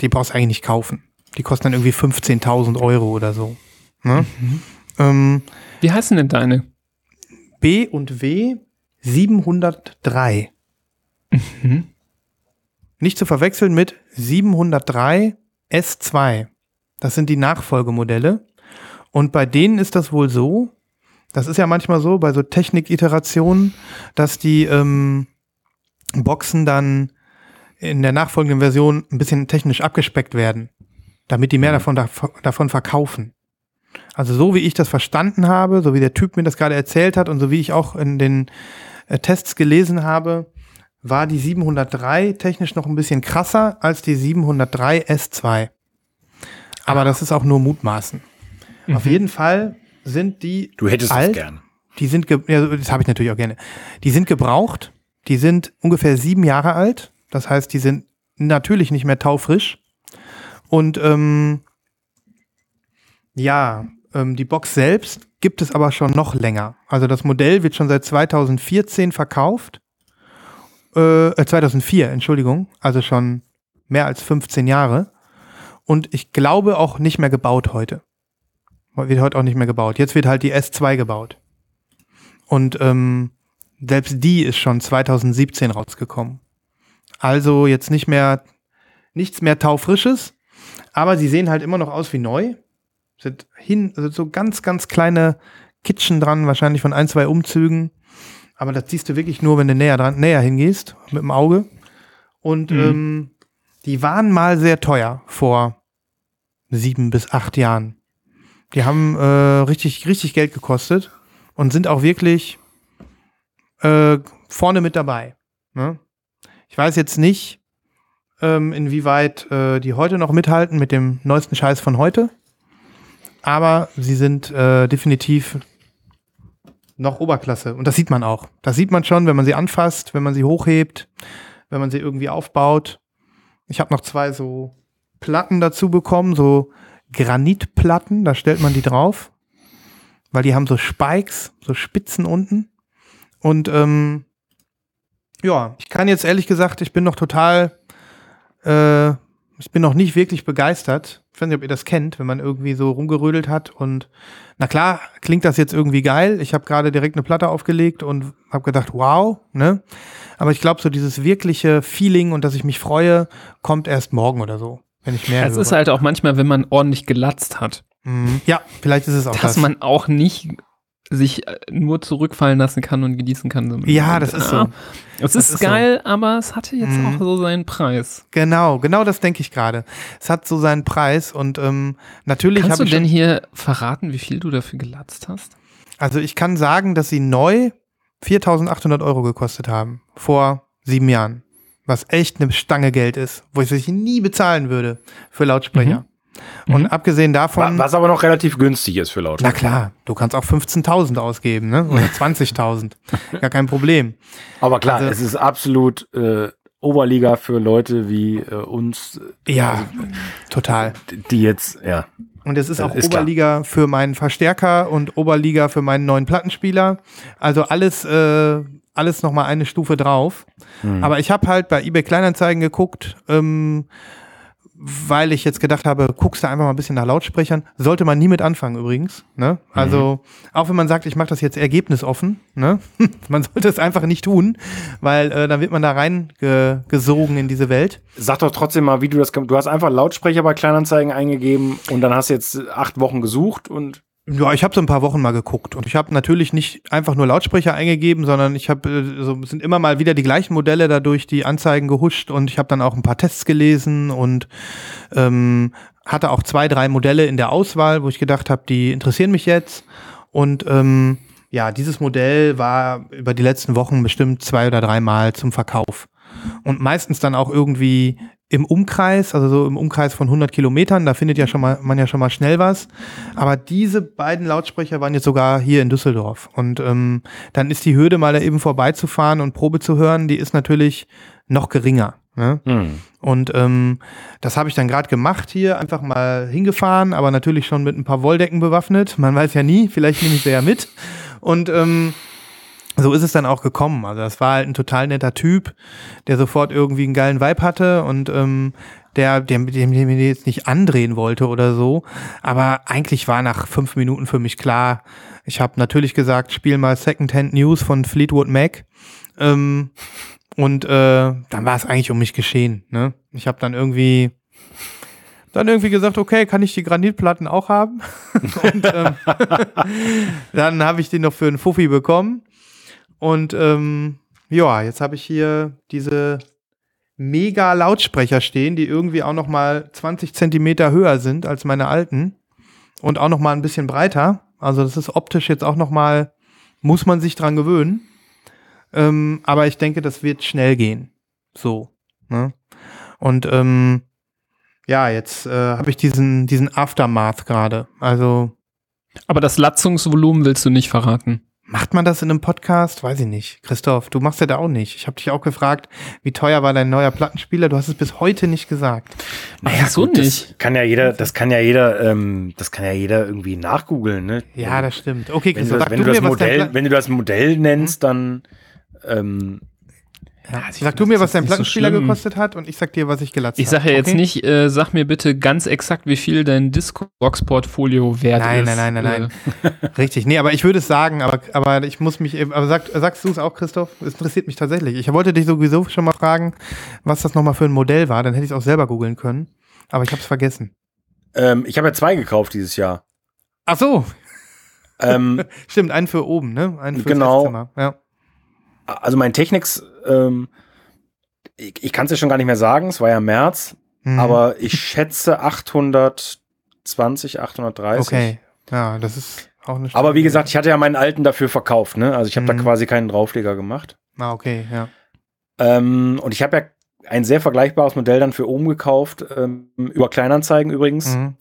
Speaker 1: die brauchst du eigentlich nicht kaufen. Die kosten dann irgendwie 15.000 Euro oder so. Ne? Ähm,
Speaker 3: Wie heißen denn deine?
Speaker 1: B und W 703.
Speaker 3: Mhm.
Speaker 1: Nicht zu verwechseln mit 703 S2. Das sind die Nachfolgemodelle. Und bei denen ist das wohl so, das ist ja manchmal so bei so Technik-Iterationen, dass die ähm, Boxen dann in der nachfolgenden Version ein bisschen technisch abgespeckt werden, damit die mehr davon, davon verkaufen. Also so wie ich das verstanden habe, so wie der Typ mir das gerade erzählt hat und so wie ich auch in den äh, Tests gelesen habe, war die 703 technisch noch ein bisschen krasser als die 703 S2. Aber das ist auch nur Mutmaßen. Auf jeden Fall sind die
Speaker 2: Du hättest
Speaker 1: alt,
Speaker 2: es gern.
Speaker 1: die sind, ja, das habe ich natürlich auch gerne. Die sind gebraucht, die sind ungefähr sieben Jahre alt. Das heißt, die sind natürlich nicht mehr taufrisch. Und ähm, ja, ähm, die Box selbst gibt es aber schon noch länger. Also das Modell wird schon seit 2014 verkauft. Äh, äh, 2004, Entschuldigung. Also schon mehr als 15 Jahre. Und ich glaube auch nicht mehr gebaut heute. Wird heute auch nicht mehr gebaut. Jetzt wird halt die S2 gebaut. Und ähm, selbst die ist schon 2017 rausgekommen. Also jetzt nicht mehr, nichts mehr taufrisches, aber sie sehen halt immer noch aus wie neu. Sind hin, also so ganz, ganz kleine Kitchen dran, wahrscheinlich von ein, zwei Umzügen. Aber das siehst du wirklich nur, wenn du näher dran, näher hingehst, mit dem Auge. Und
Speaker 3: Mhm.
Speaker 1: ähm, die waren mal sehr teuer vor sieben bis acht Jahren. Die haben äh, richtig, richtig Geld gekostet und sind auch wirklich äh, vorne mit dabei. Ne? Ich weiß jetzt nicht, ähm, inwieweit äh, die heute noch mithalten mit dem neuesten Scheiß von heute. Aber sie sind äh, definitiv noch Oberklasse. Und das sieht man auch. Das sieht man schon, wenn man sie anfasst, wenn man sie hochhebt, wenn man sie irgendwie aufbaut. Ich habe noch zwei so Platten dazu bekommen, so Granitplatten, da stellt man die drauf, weil die haben so Spikes, so Spitzen unten. Und ähm, ja, ich kann jetzt ehrlich gesagt, ich bin noch total, äh, ich bin noch nicht wirklich begeistert. Ich weiß nicht, ob ihr das kennt, wenn man irgendwie so rumgerödelt hat und na klar, klingt das jetzt irgendwie geil. Ich habe gerade direkt eine Platte aufgelegt und habe gedacht, wow, ne? Aber ich glaube, so dieses wirkliche Feeling und dass ich mich freue, kommt erst morgen oder so, wenn ich mehr
Speaker 3: Es ist halt auch manchmal, wenn man ordentlich gelatzt hat,
Speaker 1: Mhm. Ja, vielleicht ist es auch
Speaker 3: dass
Speaker 1: das.
Speaker 3: man auch nicht sich äh, nur zurückfallen lassen kann und genießen kann.
Speaker 1: ja, das ist so.
Speaker 3: Es ist,
Speaker 1: ist so.
Speaker 3: geil, aber es hatte jetzt
Speaker 1: Mhm.
Speaker 3: auch so seinen Preis.
Speaker 1: Genau, genau das denke ich gerade. Es hat so seinen Preis und ähm, natürlich
Speaker 3: Kannst
Speaker 1: habe
Speaker 3: du
Speaker 1: ich
Speaker 3: denn
Speaker 1: schon,
Speaker 3: hier verraten, wie viel du dafür gelatzt hast?
Speaker 1: also ich kann sagen, dass sie neu 4.800 Euro gekostet haben vor sieben Jahren, was echt eine Stange Geld ist, wo ich es nie bezahlen würde für Lautsprecher. Und
Speaker 3: Mhm.
Speaker 1: abgesehen davon,
Speaker 2: Was aber noch relativ günstig ist für
Speaker 1: na
Speaker 2: Lautsprecher.
Speaker 1: klar, du kannst auch 15.000 ausgeben, ne? Oder 20.000, gar kein Problem.
Speaker 2: Aber klar,
Speaker 1: Also-
Speaker 2: es ist absolut äh, Oberliga für Leute wie äh, uns,
Speaker 1: Ja, total.
Speaker 2: die jetzt, ja.
Speaker 1: Und es ist
Speaker 2: Das
Speaker 1: auch
Speaker 2: ist klar.
Speaker 1: Oberliga für meinen Verstärker und Oberliga für meinen neuen Plattenspieler. Also alles, äh, alles nochmal eine Stufe drauf.
Speaker 2: Hm.
Speaker 1: Aber ich habe halt bei eBay Kleinanzeigen geguckt, ähm, weil ich jetzt gedacht habe, guckst du einfach mal ein bisschen nach Lautsprechern. Sollte man nie mit anfangen übrigens. Ne? Also auch wenn man sagt, ich mache das jetzt ergebnisoffen, ne? man sollte es einfach nicht tun, weil äh, dann wird man da reingesogen in diese Welt.
Speaker 2: Sag doch trotzdem mal, wie du das, du hast einfach Lautsprecher bei Kleinanzeigen eingegeben und dann hast du jetzt acht Wochen gesucht und
Speaker 1: Ja, ich habe so ein paar Wochen mal geguckt und ich habe natürlich nicht einfach nur Lautsprecher eingegeben, sondern ich habe äh, so sind immer mal wieder die gleichen Modelle dadurch die Anzeigen gehuscht und ich habe dann auch ein paar Tests gelesen und ähm, hatte auch zwei, drei Modelle in der Auswahl, wo ich gedacht habe, die interessieren mich jetzt. Und ähm, ja, dieses Modell war über die letzten Wochen bestimmt zwei oder dreimal zum Verkauf. Und meistens dann auch irgendwie im Umkreis, also so im Umkreis von 100 Kilometern, da findet ja schon mal, man ja schon mal schnell was. Aber diese beiden Lautsprecher waren jetzt sogar hier in Düsseldorf. Und ähm, dann ist die Hürde, mal da eben vorbeizufahren und Probe zu hören, die ist natürlich noch geringer. Ne?
Speaker 2: Hm.
Speaker 1: Und ähm, das habe ich dann gerade gemacht hier, einfach mal hingefahren, aber natürlich schon mit ein paar Wolldecken bewaffnet. Man weiß ja nie, vielleicht nehme ich sie ja mit. Und ähm, so ist es dann auch gekommen. Also das war halt ein total netter Typ, der sofort irgendwie einen geilen Vibe hatte und ähm, der, der, dem, dem ich jetzt nicht andrehen wollte oder so. Aber eigentlich war nach fünf Minuten für mich klar. Ich habe natürlich gesagt, spiel mal Secondhand News von Fleetwood Mac. Ähm, und äh, dann war es eigentlich um mich geschehen. Ne? Ich habe dann irgendwie dann irgendwie gesagt, okay, kann ich die Granitplatten auch haben? und ähm, dann habe ich die noch für einen Fuffi bekommen. Und ähm, ja, jetzt habe ich hier diese mega Lautsprecher stehen, die irgendwie auch noch mal 20 Zentimeter höher sind als meine alten und auch noch mal ein bisschen breiter. Also das ist optisch jetzt auch noch mal, muss man sich dran gewöhnen. Ähm, aber ich denke, das wird schnell gehen. So. Ne? Und ähm, ja, jetzt äh, habe ich diesen, diesen Aftermath gerade. Also
Speaker 3: Aber das Latzungsvolumen willst du nicht verraten.
Speaker 1: Macht man das in einem Podcast? Weiß ich nicht. Christoph, du machst ja da auch nicht. Ich habe dich auch gefragt, wie teuer war dein neuer Plattenspieler? Du hast es bis heute nicht gesagt.
Speaker 3: Naja, so
Speaker 2: gut,
Speaker 3: nicht.
Speaker 2: Das kann ja jeder, das kann ja jeder, ähm, das kann ja jeder irgendwie nachgoogeln, ne?
Speaker 1: Ja, das stimmt. Okay,
Speaker 2: wenn du,
Speaker 1: Christoph,
Speaker 2: das, wenn,
Speaker 1: du
Speaker 2: du das Modell, wenn du das Modell nennst, dann ähm,
Speaker 1: ja, sag du mir, was dein
Speaker 3: so
Speaker 1: Plattenspieler
Speaker 3: schlimm.
Speaker 1: gekostet hat und ich sag dir, was ich gelatzt
Speaker 3: Ich
Speaker 1: habe.
Speaker 3: sage ja jetzt
Speaker 1: okay?
Speaker 3: nicht, äh, sag mir bitte ganz exakt, wie viel dein Discobox-Portfolio wert
Speaker 1: Nein,
Speaker 3: ist.
Speaker 1: nein, nein, nein,
Speaker 3: Äh,
Speaker 1: Richtig. Nee, aber ich würde es sagen, aber, aber ich muss mich eben, aber sag, sagst du es auch, Christoph? Es interessiert mich tatsächlich. Ich wollte dich sowieso schon mal fragen, was das nochmal für ein Modell war. Dann hätte ich es auch selber googeln können. Aber ich habe es vergessen.
Speaker 2: ähm, ich habe ja zwei gekauft dieses Jahr.
Speaker 1: Ach so,
Speaker 2: ähm,
Speaker 1: stimmt, einen für oben, ne? Einen fürs
Speaker 2: Genau.
Speaker 1: Ja.
Speaker 2: Also mein Technics, ähm, ich, ich kann es ja schon gar nicht mehr sagen, es war ja März,
Speaker 1: Mhm.
Speaker 2: aber ich schätze 820, 830.
Speaker 1: Okay. Ja, das ist auch eine
Speaker 2: Aber wie gesagt, ich hatte ja meinen alten dafür verkauft, ne? Also ich habe
Speaker 1: Mhm.
Speaker 2: da quasi keinen Draufleger gemacht.
Speaker 1: Ah, okay, ja.
Speaker 2: Ähm, und ich habe ja ein sehr vergleichbares Modell dann für oben gekauft, ähm, über Kleinanzeigen übrigens.
Speaker 1: Mhm.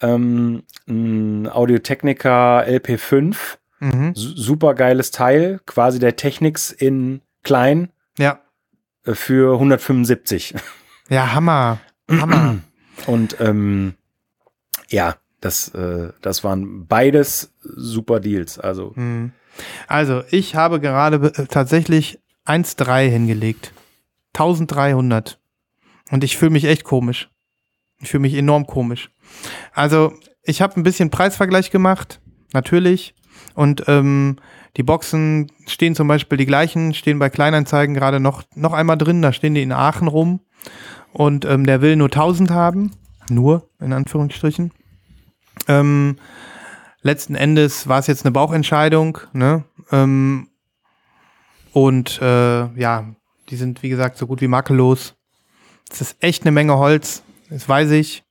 Speaker 2: Ähm, ein Audio Technica LP5,
Speaker 1: Mhm.
Speaker 2: su- super geiles Teil, quasi der Technics in klein
Speaker 1: Ja.
Speaker 2: äh, für 175.
Speaker 1: Ja, Hammer. Hammer.
Speaker 2: Und ähm, ja, das, äh, das waren beides super Deals. Also
Speaker 1: Mhm. Also, ich habe gerade äh, tatsächlich 1,3 hingelegt. 1300. Und ich fühle mich echt komisch. Ich fühle mich enorm komisch. Also, ich habe ein bisschen Preisvergleich gemacht, natürlich. Und ähm, die Boxen stehen zum Beispiel die gleichen, stehen bei Kleinanzeigen gerade noch, noch einmal drin. Da stehen die in Aachen rum. Und ähm, der will nur 1000 haben. Nur, in Anführungsstrichen. Ähm, letzten Endes war es jetzt eine Bauchentscheidung, ne? Ähm, und äh, ja, die sind, wie gesagt, so gut wie makellos. Es ist echt eine Menge Holz, das weiß ich.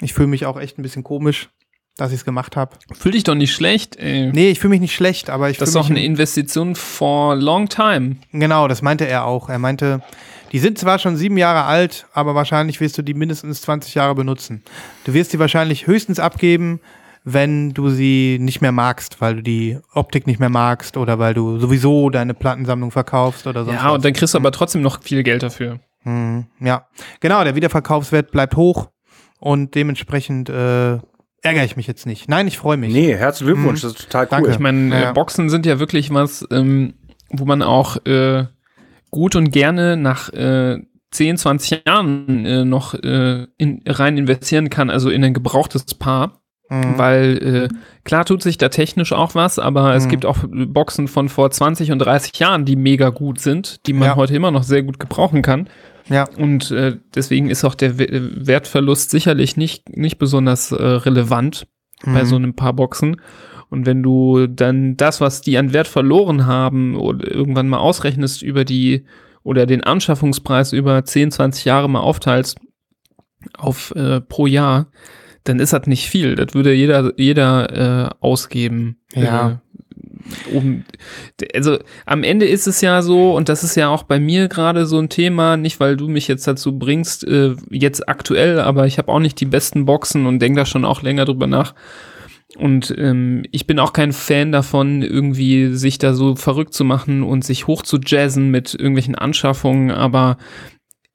Speaker 1: Ich fühle mich auch echt ein bisschen komisch, dass ich es gemacht habe.
Speaker 3: Fühl dich doch nicht schlecht, ey.
Speaker 1: Nee, ich fühle mich nicht schlecht, aber ich
Speaker 3: das ist doch eine Investition for long time.
Speaker 1: Genau, das meinte er auch. Er meinte, die sind zwar schon sieben Jahre alt, aber wahrscheinlich wirst du die mindestens 20 Jahre benutzen. Du wirst die wahrscheinlich höchstens abgeben, wenn du sie nicht mehr magst, weil du die Optik nicht mehr magst oder weil du sowieso deine Plattensammlung verkaufst oder sonst
Speaker 3: Ja,
Speaker 1: was.
Speaker 3: und dann kriegst du aber trotzdem noch viel Geld dafür.
Speaker 1: Hm, ja, genau, der Wiederverkaufswert bleibt hoch und dementsprechend äh, ärgere ich mich jetzt nicht. Nein, ich freue mich.
Speaker 2: nee, herzlichen Glückwunsch, das ist total cool.
Speaker 1: Danke.
Speaker 3: Ich meine,
Speaker 1: Ja.
Speaker 3: äh, Boxen sind ja wirklich was, ähm, wo man auch äh, gut und gerne nach äh, 10, 20 Jahren äh, noch äh, in, rein investieren kann, also in ein gebrauchtes Paar.
Speaker 1: Mhm.
Speaker 3: Weil äh, klar tut sich da technisch auch was, aber es
Speaker 1: Mhm.
Speaker 3: gibt auch Boxen von vor 20 und 30 Jahren, die mega gut sind, die man
Speaker 1: Ja.
Speaker 3: heute immer noch sehr gut gebrauchen kann.
Speaker 1: Ja,
Speaker 3: Und äh, deswegen ist auch der We Wertverlust sicherlich nicht, nicht besonders äh, relevant bei
Speaker 1: Mhm.
Speaker 3: so einem paar Boxen. Und wenn du dann das, was die an Wert verloren haben, oder irgendwann mal ausrechnest über die oder den Anschaffungspreis über 10, 20 Jahre mal aufteilst, auf äh, pro Jahr, dann ist das nicht viel. Das würde jeder, jeder äh, ausgeben.
Speaker 1: Ja.
Speaker 3: Um, also am Ende ist es ja so, und das ist ja auch bei mir gerade so ein Thema, nicht weil du mich jetzt dazu bringst, äh, jetzt aktuell, aber ich habe auch nicht die besten Boxen und denke da schon auch länger drüber nach. Und ähm, ich bin auch kein Fan davon, irgendwie sich da so verrückt zu machen und sich hoch zu jazzen mit irgendwelchen Anschaffungen, aber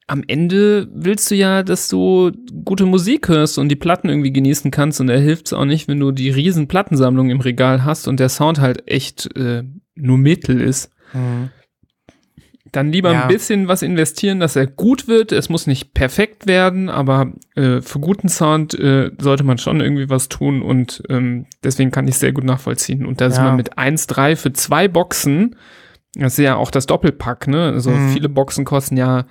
Speaker 3: am Ende willst du ja, dass du gute Musik hörst und die Platten irgendwie genießen kannst und da hilft es auch nicht, wenn du die riesen Plattensammlung im Regal hast und der Sound halt echt äh, nur Mittel ist.
Speaker 1: Mhm.
Speaker 3: Dann lieber
Speaker 1: Ja.
Speaker 3: ein bisschen was investieren, dass er gut wird. Es muss nicht perfekt werden, aber äh, für guten Sound äh, sollte man schon irgendwie was tun und ähm, deswegen kann ich sehr gut nachvollziehen. Und da ist
Speaker 1: Ja.
Speaker 3: man mit 1,3 für zwei Boxen, das ist ja auch das Doppelpack, ne? Also
Speaker 1: Mhm.
Speaker 3: viele Boxen kosten ja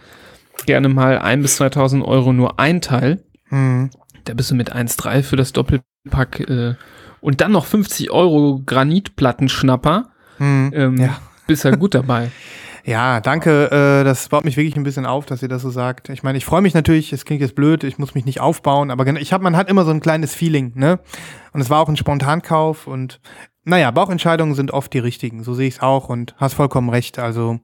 Speaker 3: gerne mal 1 bis 2000 Euro nur ein Teil.
Speaker 1: Mhm.
Speaker 3: Da bist du mit 1,3 für das Doppelpack äh, und dann noch 50 Euro Granitplattenschnapper.
Speaker 1: Mhm.
Speaker 3: Ähm,
Speaker 1: Ja.
Speaker 3: Bist ja gut dabei.
Speaker 1: Ja, danke. Äh, das baut mich wirklich ein bisschen auf, dass ihr das so sagt. Ich meine, ich freue mich natürlich, es klingt jetzt blöd, ich muss mich nicht aufbauen, aber ich hab, man hat immer so ein kleines Feeling, ne? Und es war auch ein Spontankauf und naja, Bauchentscheidungen sind oft die richtigen, so sehe ich es auch und hast vollkommen recht. Also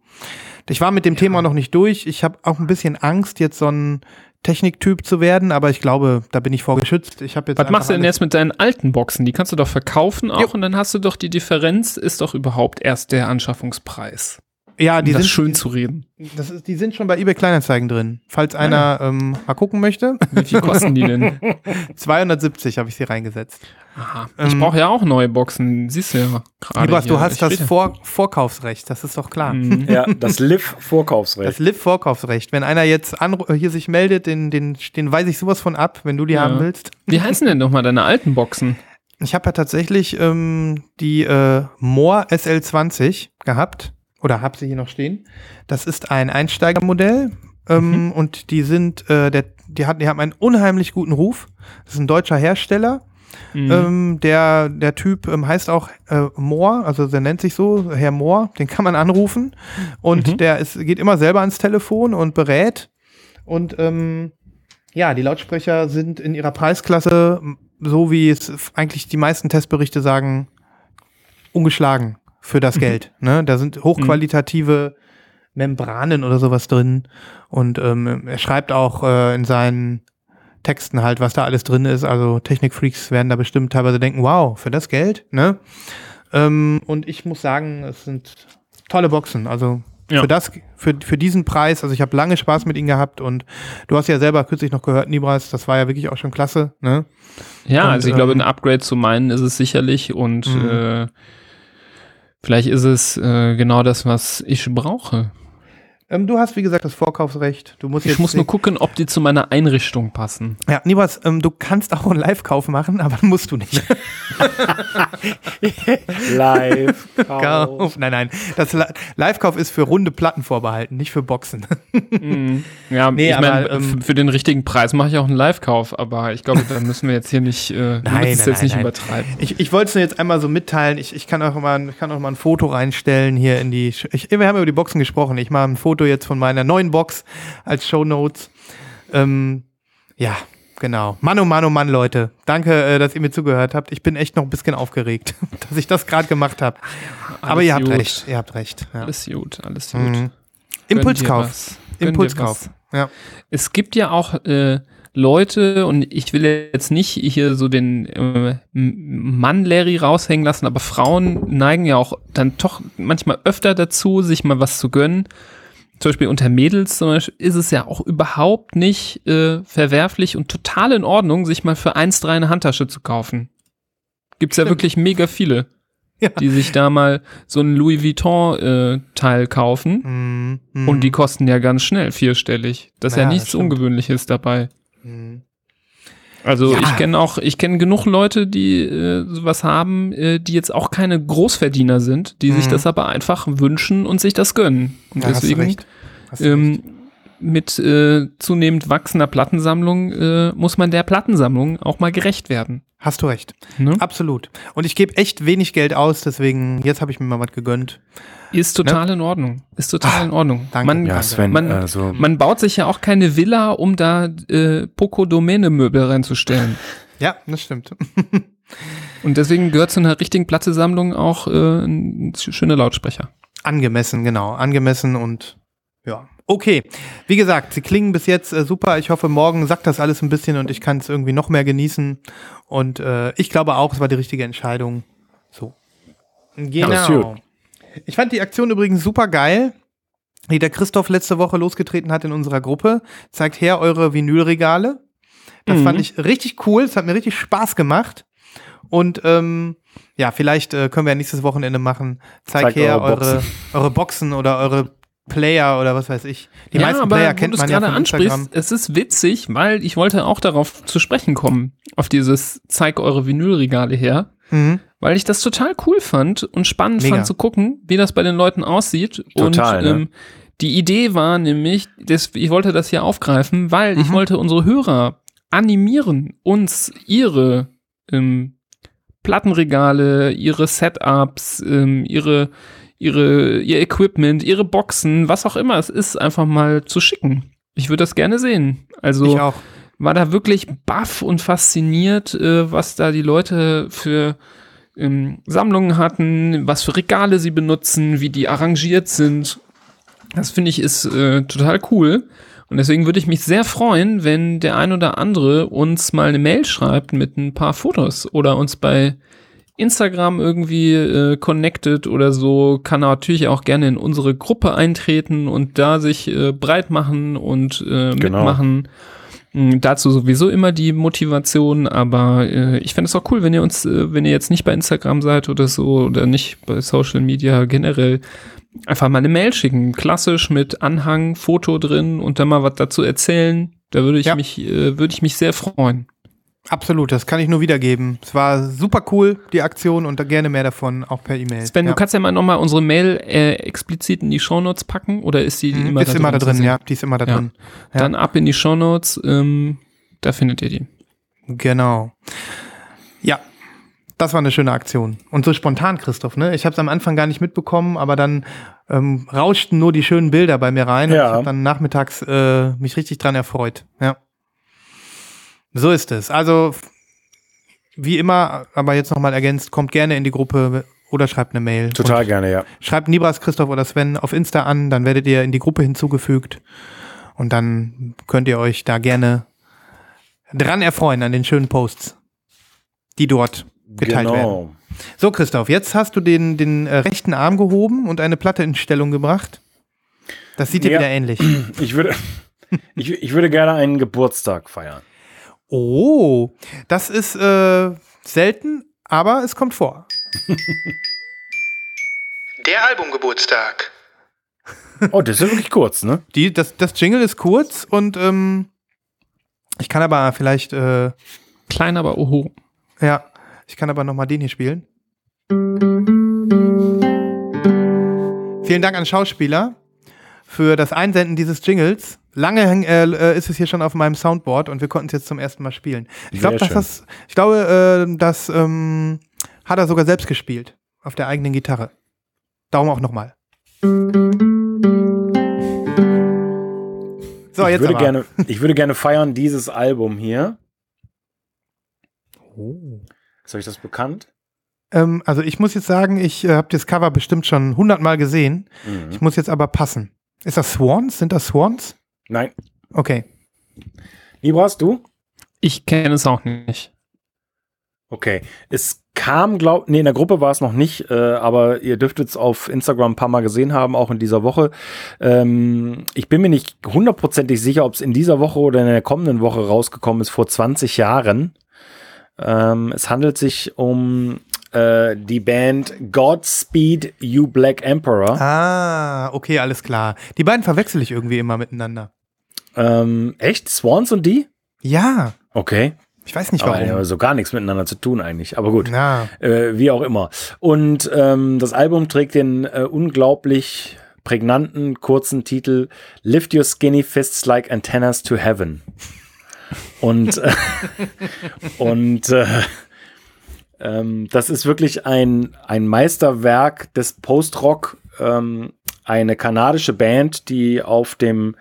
Speaker 1: ich war mit dem Thema noch nicht durch. Ich habe auch ein bisschen Angst, jetzt so ein Techniktyp zu werden, aber ich glaube, da bin ich vorgeschützt. Ich habe jetzt
Speaker 3: Was machst du denn jetzt mit deinen alten Boxen? Die kannst du doch verkaufen auch
Speaker 1: Jo.
Speaker 3: und dann hast du doch die Differenz, ist doch überhaupt erst der Anschaffungspreis.
Speaker 1: Ja,
Speaker 3: Um
Speaker 1: die
Speaker 3: das
Speaker 1: sind
Speaker 3: schön zu reden.
Speaker 1: Das ist, die sind schon bei eBay Kleinanzeigen drin. Falls einer ähm, mal gucken möchte.
Speaker 3: Wie viel kosten die denn?
Speaker 1: 270 habe ich sie reingesetzt.
Speaker 3: Aha. Ich
Speaker 1: Ähm,
Speaker 3: brauche ja auch neue Boxen, siehst du ja gerade. Hier.
Speaker 1: du hast
Speaker 3: Ich
Speaker 1: das Vor Vorkaufsrecht, das ist doch klar.
Speaker 3: Mhm.
Speaker 2: Ja, das Liv-Vorkaufsrecht.
Speaker 1: Das LIV-Vorkaufsrecht. Wenn einer jetzt anru- hier sich meldet, den, den, den weise ich sowas von ab, wenn du die
Speaker 3: Ja.
Speaker 1: haben willst.
Speaker 3: Wie heißen denn nochmal deine alten Boxen?
Speaker 1: Ich habe ja tatsächlich ähm, die äh, Moore SL20 gehabt. Oder habe sie hier noch stehen. Das ist ein Einsteigermodell. Ähm, Und die sind, äh, der, die, hat, die haben einen unheimlich guten Ruf. Das ist ein deutscher Hersteller.
Speaker 3: Mhm.
Speaker 1: Ähm, der, der Typ ähm, heißt auch äh, Moore, also der nennt sich so, Herr Moore, den kann man anrufen. Und
Speaker 3: Mhm.
Speaker 1: der ist, geht immer selber ans Telefon und berät. Und ähm, ja, die Lautsprecher sind in ihrer Preisklasse, so wie es eigentlich die meisten Testberichte sagen, ungeschlagen für das Geld. Ne? Da sind hochqualitative Membranen oder sowas drin. Und ähm, er schreibt auch äh, in seinen Texten halt, was da alles drin ist. Also Technikfreaks werden da bestimmt teilweise denken, wow, für das Geld, ne? Ähm, und ich muss sagen, es sind tolle Boxen. Also
Speaker 3: Ja.
Speaker 1: für das, für, für diesen Preis, also ich habe lange Spaß mit ihnen gehabt und du hast ja selber kürzlich noch gehört, Nibras, das war ja wirklich auch schon klasse, ne?
Speaker 3: Ja,
Speaker 1: Und,
Speaker 3: also ich glaube,
Speaker 1: ähm,
Speaker 3: ein Upgrade zu meinen ist es sicherlich und
Speaker 1: Mhm.
Speaker 3: äh, vielleicht ist es äh, genau das, was ich brauche.
Speaker 1: Ähm, du hast, wie gesagt, das Vorkaufsrecht. Du musst
Speaker 3: Ich
Speaker 1: jetzt
Speaker 3: muss nur gucken, ob die zu meiner Einrichtung passen.
Speaker 1: Ja, Nibras, ähm, du kannst auch einen Live-Kauf machen, aber musst du nicht.
Speaker 2: Live.
Speaker 1: Kauf. Nein, nein. Das Li- Live-Kauf ist für runde Platten vorbehalten, nicht für Boxen.
Speaker 3: Mhm. Ja,
Speaker 1: Nee,
Speaker 3: ich meine,
Speaker 1: ähm,
Speaker 3: für den richtigen Preis mache ich auch einen Live-Kauf, aber ich glaube, da müssen wir jetzt hier nicht, äh, wir
Speaker 1: Nein, nein,
Speaker 3: jetzt nicht
Speaker 1: nein.
Speaker 3: übertreiben.
Speaker 1: Ich, ich wollte es nur jetzt einmal so mitteilen. Ich, ich kann auch mal, ich kann auch mal ein Foto reinstellen hier in die. Ich, wir haben über die Boxen gesprochen. Ich mache ein Foto jetzt von meiner neuen Box als Show Notes. Ähm, ja, genau. Mann, oh Mann, oh Mann, Leute. Danke, äh, dass ihr mir zugehört habt. Ich bin echt noch ein bisschen aufgeregt, dass ich das gerade gemacht habe. Aber ihr habt
Speaker 3: gut.
Speaker 1: recht. Ihr habt recht. Ja.
Speaker 3: Alles gut, alles gut.
Speaker 1: Mhm. Impulskauf. Impulskauf. Ja.
Speaker 3: Es gibt ja auch äh, Leute, und ich will jetzt nicht hier so den äh, Mann Larry raushängen lassen, aber Frauen neigen ja auch dann doch manchmal öfter dazu, sich mal was zu gönnen. Zum Beispiel unter Mädels zum Beispiel ist es ja auch überhaupt nicht äh, verwerflich und total in Ordnung, sich mal für 1,3 eine Handtasche zu kaufen. Gibt's ja
Speaker 1: Stimmt.
Speaker 3: wirklich mega viele,
Speaker 1: Ja.
Speaker 3: die sich da mal so ein Louis Vuitton-Teil kaufen.
Speaker 1: Mhm. Mhm.
Speaker 3: Und die kosten ja ganz schnell vierstellig. Das ist ja,
Speaker 1: Ja,
Speaker 3: nichts. Ungewöhnliches dabei.
Speaker 1: Mhm.
Speaker 3: Also
Speaker 1: Ja.
Speaker 3: ich kenne auch, ich kenne genug Leute, die äh, sowas haben, äh, die jetzt auch keine Großverdiener sind, die sich
Speaker 1: Mhm.
Speaker 3: das aber einfach wünschen und sich das gönnen. Und
Speaker 1: Ja,
Speaker 3: deswegen ähm, mit äh, zunehmend wachsender Plattensammlung äh, muss man der Plattensammlung auch mal gerecht werden.
Speaker 1: Hast du recht.
Speaker 3: Ne?
Speaker 1: Absolut. Und ich gebe echt wenig Geld aus, deswegen jetzt habe ich mir mal was gegönnt.
Speaker 3: Ist total in Ordnung. Ist total
Speaker 1: Ah,
Speaker 3: in Ordnung.
Speaker 1: danke.
Speaker 3: Man,
Speaker 2: Ja, Sven,
Speaker 3: man,
Speaker 2: also,
Speaker 3: man baut sich ja auch keine Villa, um da äh, Poco-Domäne-Möbel reinzustellen.
Speaker 1: Ja, das stimmt.
Speaker 3: Und deswegen gehört zu einer richtigen Plattesammlung auch äh, ein schöne Lautsprecher.
Speaker 1: Angemessen, genau. Angemessen und ja. Okay. Wie gesagt, sie klingen bis jetzt äh, super. Ich hoffe, morgen sagt das alles ein bisschen und ich kann es irgendwie noch mehr genießen. Und äh, ich glaube auch, es war die richtige Entscheidung. So. Genau. Ich fand die Aktion übrigens super geil, die der Christoph letzte Woche losgetreten hat in unserer Gruppe. Zeigt her eure Vinylregale. Das
Speaker 3: Mhm.
Speaker 1: fand ich richtig cool. Es hat mir richtig Spaß gemacht. Und ähm, ja, vielleicht äh, können wir ja nächstes Wochenende machen. Zeig
Speaker 2: Zeigt
Speaker 1: her
Speaker 2: eure
Speaker 1: eure, eure Boxen oder eure Player oder was weiß ich. Die meisten Player kennt man ja
Speaker 3: gerade
Speaker 1: von Instagram.
Speaker 3: ansprichst, es ist witzig, weil ich wollte auch darauf zu sprechen kommen, auf dieses Zeig eure Vinylregale her,
Speaker 1: Mhm.
Speaker 3: weil ich das total cool fand und spannend
Speaker 1: Mega.
Speaker 3: fand zu gucken, wie das bei den Leuten aussieht.
Speaker 2: Total,
Speaker 3: und
Speaker 2: ne?
Speaker 3: ähm, die Idee war nämlich, das, ich wollte das hier aufgreifen, weil ich
Speaker 1: Mhm.
Speaker 3: wollte unsere Hörer animieren, uns ihre ähm, Plattenregale, ihre Setups, ähm, ihre, ihre, ihr Equipment, ihre Boxen, was auch immer es ist, einfach mal zu schicken. Ich würde das gerne sehen. Also war da wirklich baff und fasziniert, äh, was da die Leute für ähm, Sammlungen hatten, was für Regale sie benutzen, wie die arrangiert sind. Das finde ich ist äh, total cool. Und deswegen würde ich mich sehr freuen, wenn der ein oder andere uns mal eine Mail schreibt mit ein paar Fotos oder uns bei Instagram irgendwie äh, connected oder so, kann er natürlich auch gerne in unsere Gruppe eintreten und da sich äh, breit machen und äh,
Speaker 2: Genau.
Speaker 3: mitmachen. Mm, Dazu sowieso immer die Motivation, aber äh, ich fände es auch cool, wenn ihr uns, äh, wenn ihr jetzt nicht bei Instagram seid oder so oder nicht bei Social Media generell, einfach mal eine Mail schicken. Klassisch mit Anhang, Foto drin und dann mal was dazu erzählen. Da würde ich
Speaker 1: Ja.
Speaker 3: mich, äh, würde ich mich sehr freuen.
Speaker 1: Absolut, das kann ich nur wiedergeben. Es war super cool, die Aktion, und da gerne mehr davon, auch per E-Mail.
Speaker 3: Sven,
Speaker 1: ja.
Speaker 3: du kannst ja mal nochmal unsere Mail äh, explizit in die Shownotes packen oder ist die
Speaker 1: Mhm,
Speaker 3: immer,
Speaker 1: ist
Speaker 3: da,
Speaker 1: immer da
Speaker 3: zu
Speaker 1: drin,
Speaker 3: sehen?
Speaker 1: ja, die ist immer da
Speaker 3: Ja.
Speaker 1: drin. Ja.
Speaker 3: Dann ab in die Shownotes, ähm, da findet ihr die.
Speaker 1: Genau. Ja, das war eine schöne Aktion. Und so spontan, Christoph, ne? Ich habe es am Anfang gar nicht mitbekommen, aber dann ähm, rauschten nur die schönen Bilder bei mir rein. Und
Speaker 2: Ja.
Speaker 1: ich habe dann nachmittags äh, mich richtig dran erfreut. Ja. So ist es. Also, wie immer, aber jetzt nochmal ergänzt, kommt gerne in die Gruppe oder schreibt eine Mail.
Speaker 2: total gerne, ja.
Speaker 1: schreibt Nibras, Christoph oder Sven auf Insta an, dann werdet ihr in die Gruppe hinzugefügt. Und dann könnt ihr euch da gerne dran erfreuen an den schönen Posts, die dort geteilt werden.
Speaker 2: genau.
Speaker 1: So, Christoph, jetzt hast du den, den äh, rechten Arm gehoben und eine Platte in Stellung gebracht. Das sieht dir
Speaker 2: Ja.
Speaker 1: wieder ähnlich.
Speaker 2: Ich würde, ich, ich würde gerne einen Geburtstag feiern.
Speaker 1: Oh, das ist äh, selten, aber es kommt vor. Der Albumgeburtstag.
Speaker 2: Oh, das ist ja wirklich kurz, ne?
Speaker 1: Die, das, das Jingle ist kurz und ähm, ich kann aber vielleicht, äh,
Speaker 3: Klein, aber oho.
Speaker 1: ja, ich kann aber nochmal den hier spielen. Vielen Dank an Schauspieler für das Einsenden dieses Jingles. Lange äh, äh, ist es hier schon auf meinem Soundboard und wir konnten es jetzt zum ersten Mal spielen. Ich glaube,
Speaker 2: Sehr
Speaker 1: dass das, ich glaube, äh, das ähm, hat er sogar selbst gespielt auf der eigenen Gitarre. Darum auch nochmal. So,
Speaker 2: ich,
Speaker 1: jetzt
Speaker 2: würde
Speaker 1: aber.
Speaker 2: gerne, ich würde gerne feiern dieses Album hier. Ist euch das bekannt?
Speaker 1: Ähm, also ich muss jetzt sagen, ich äh, habe das Cover bestimmt schon hundertmal gesehen.
Speaker 2: Mhm.
Speaker 1: Ich muss jetzt aber passen. Ist das Swans? Sind das Swans?
Speaker 2: Nein.
Speaker 1: Okay.
Speaker 2: Libras, du?
Speaker 3: Ich kenne es auch nicht.
Speaker 2: Okay. Es kam, glaub, nee, in der Gruppe war es noch nicht, äh, aber ihr dürftet es auf Instagram ein paar Mal gesehen haben, auch in dieser Woche. Ähm, ich bin mir nicht hundertprozentig sicher, ob es in dieser Woche oder in der kommenden Woche rausgekommen ist, vor 20 Jahren. Ähm, es handelt sich um äh, die Band Godspeed You Black Emperor.
Speaker 1: Ah, okay, alles klar. Die beiden verwechsel ich irgendwie immer miteinander.
Speaker 2: Ähm, echt? Swans und die?
Speaker 1: Ja,
Speaker 2: Okay.
Speaker 1: ich weiß nicht
Speaker 2: Aber
Speaker 1: warum.
Speaker 2: haben so gar nichts miteinander zu tun eigentlich. Aber gut.
Speaker 1: Na,
Speaker 2: Äh, wie auch immer. Und ähm, das Album trägt den äh, unglaublich prägnanten, kurzen Titel Lift Your Skinny Fists Like Antennas to Heaven. Und, äh, und äh, Ähm, das ist wirklich ein, ein Meisterwerk des Post-Rock. Ähm, eine kanadische Band, die auf dem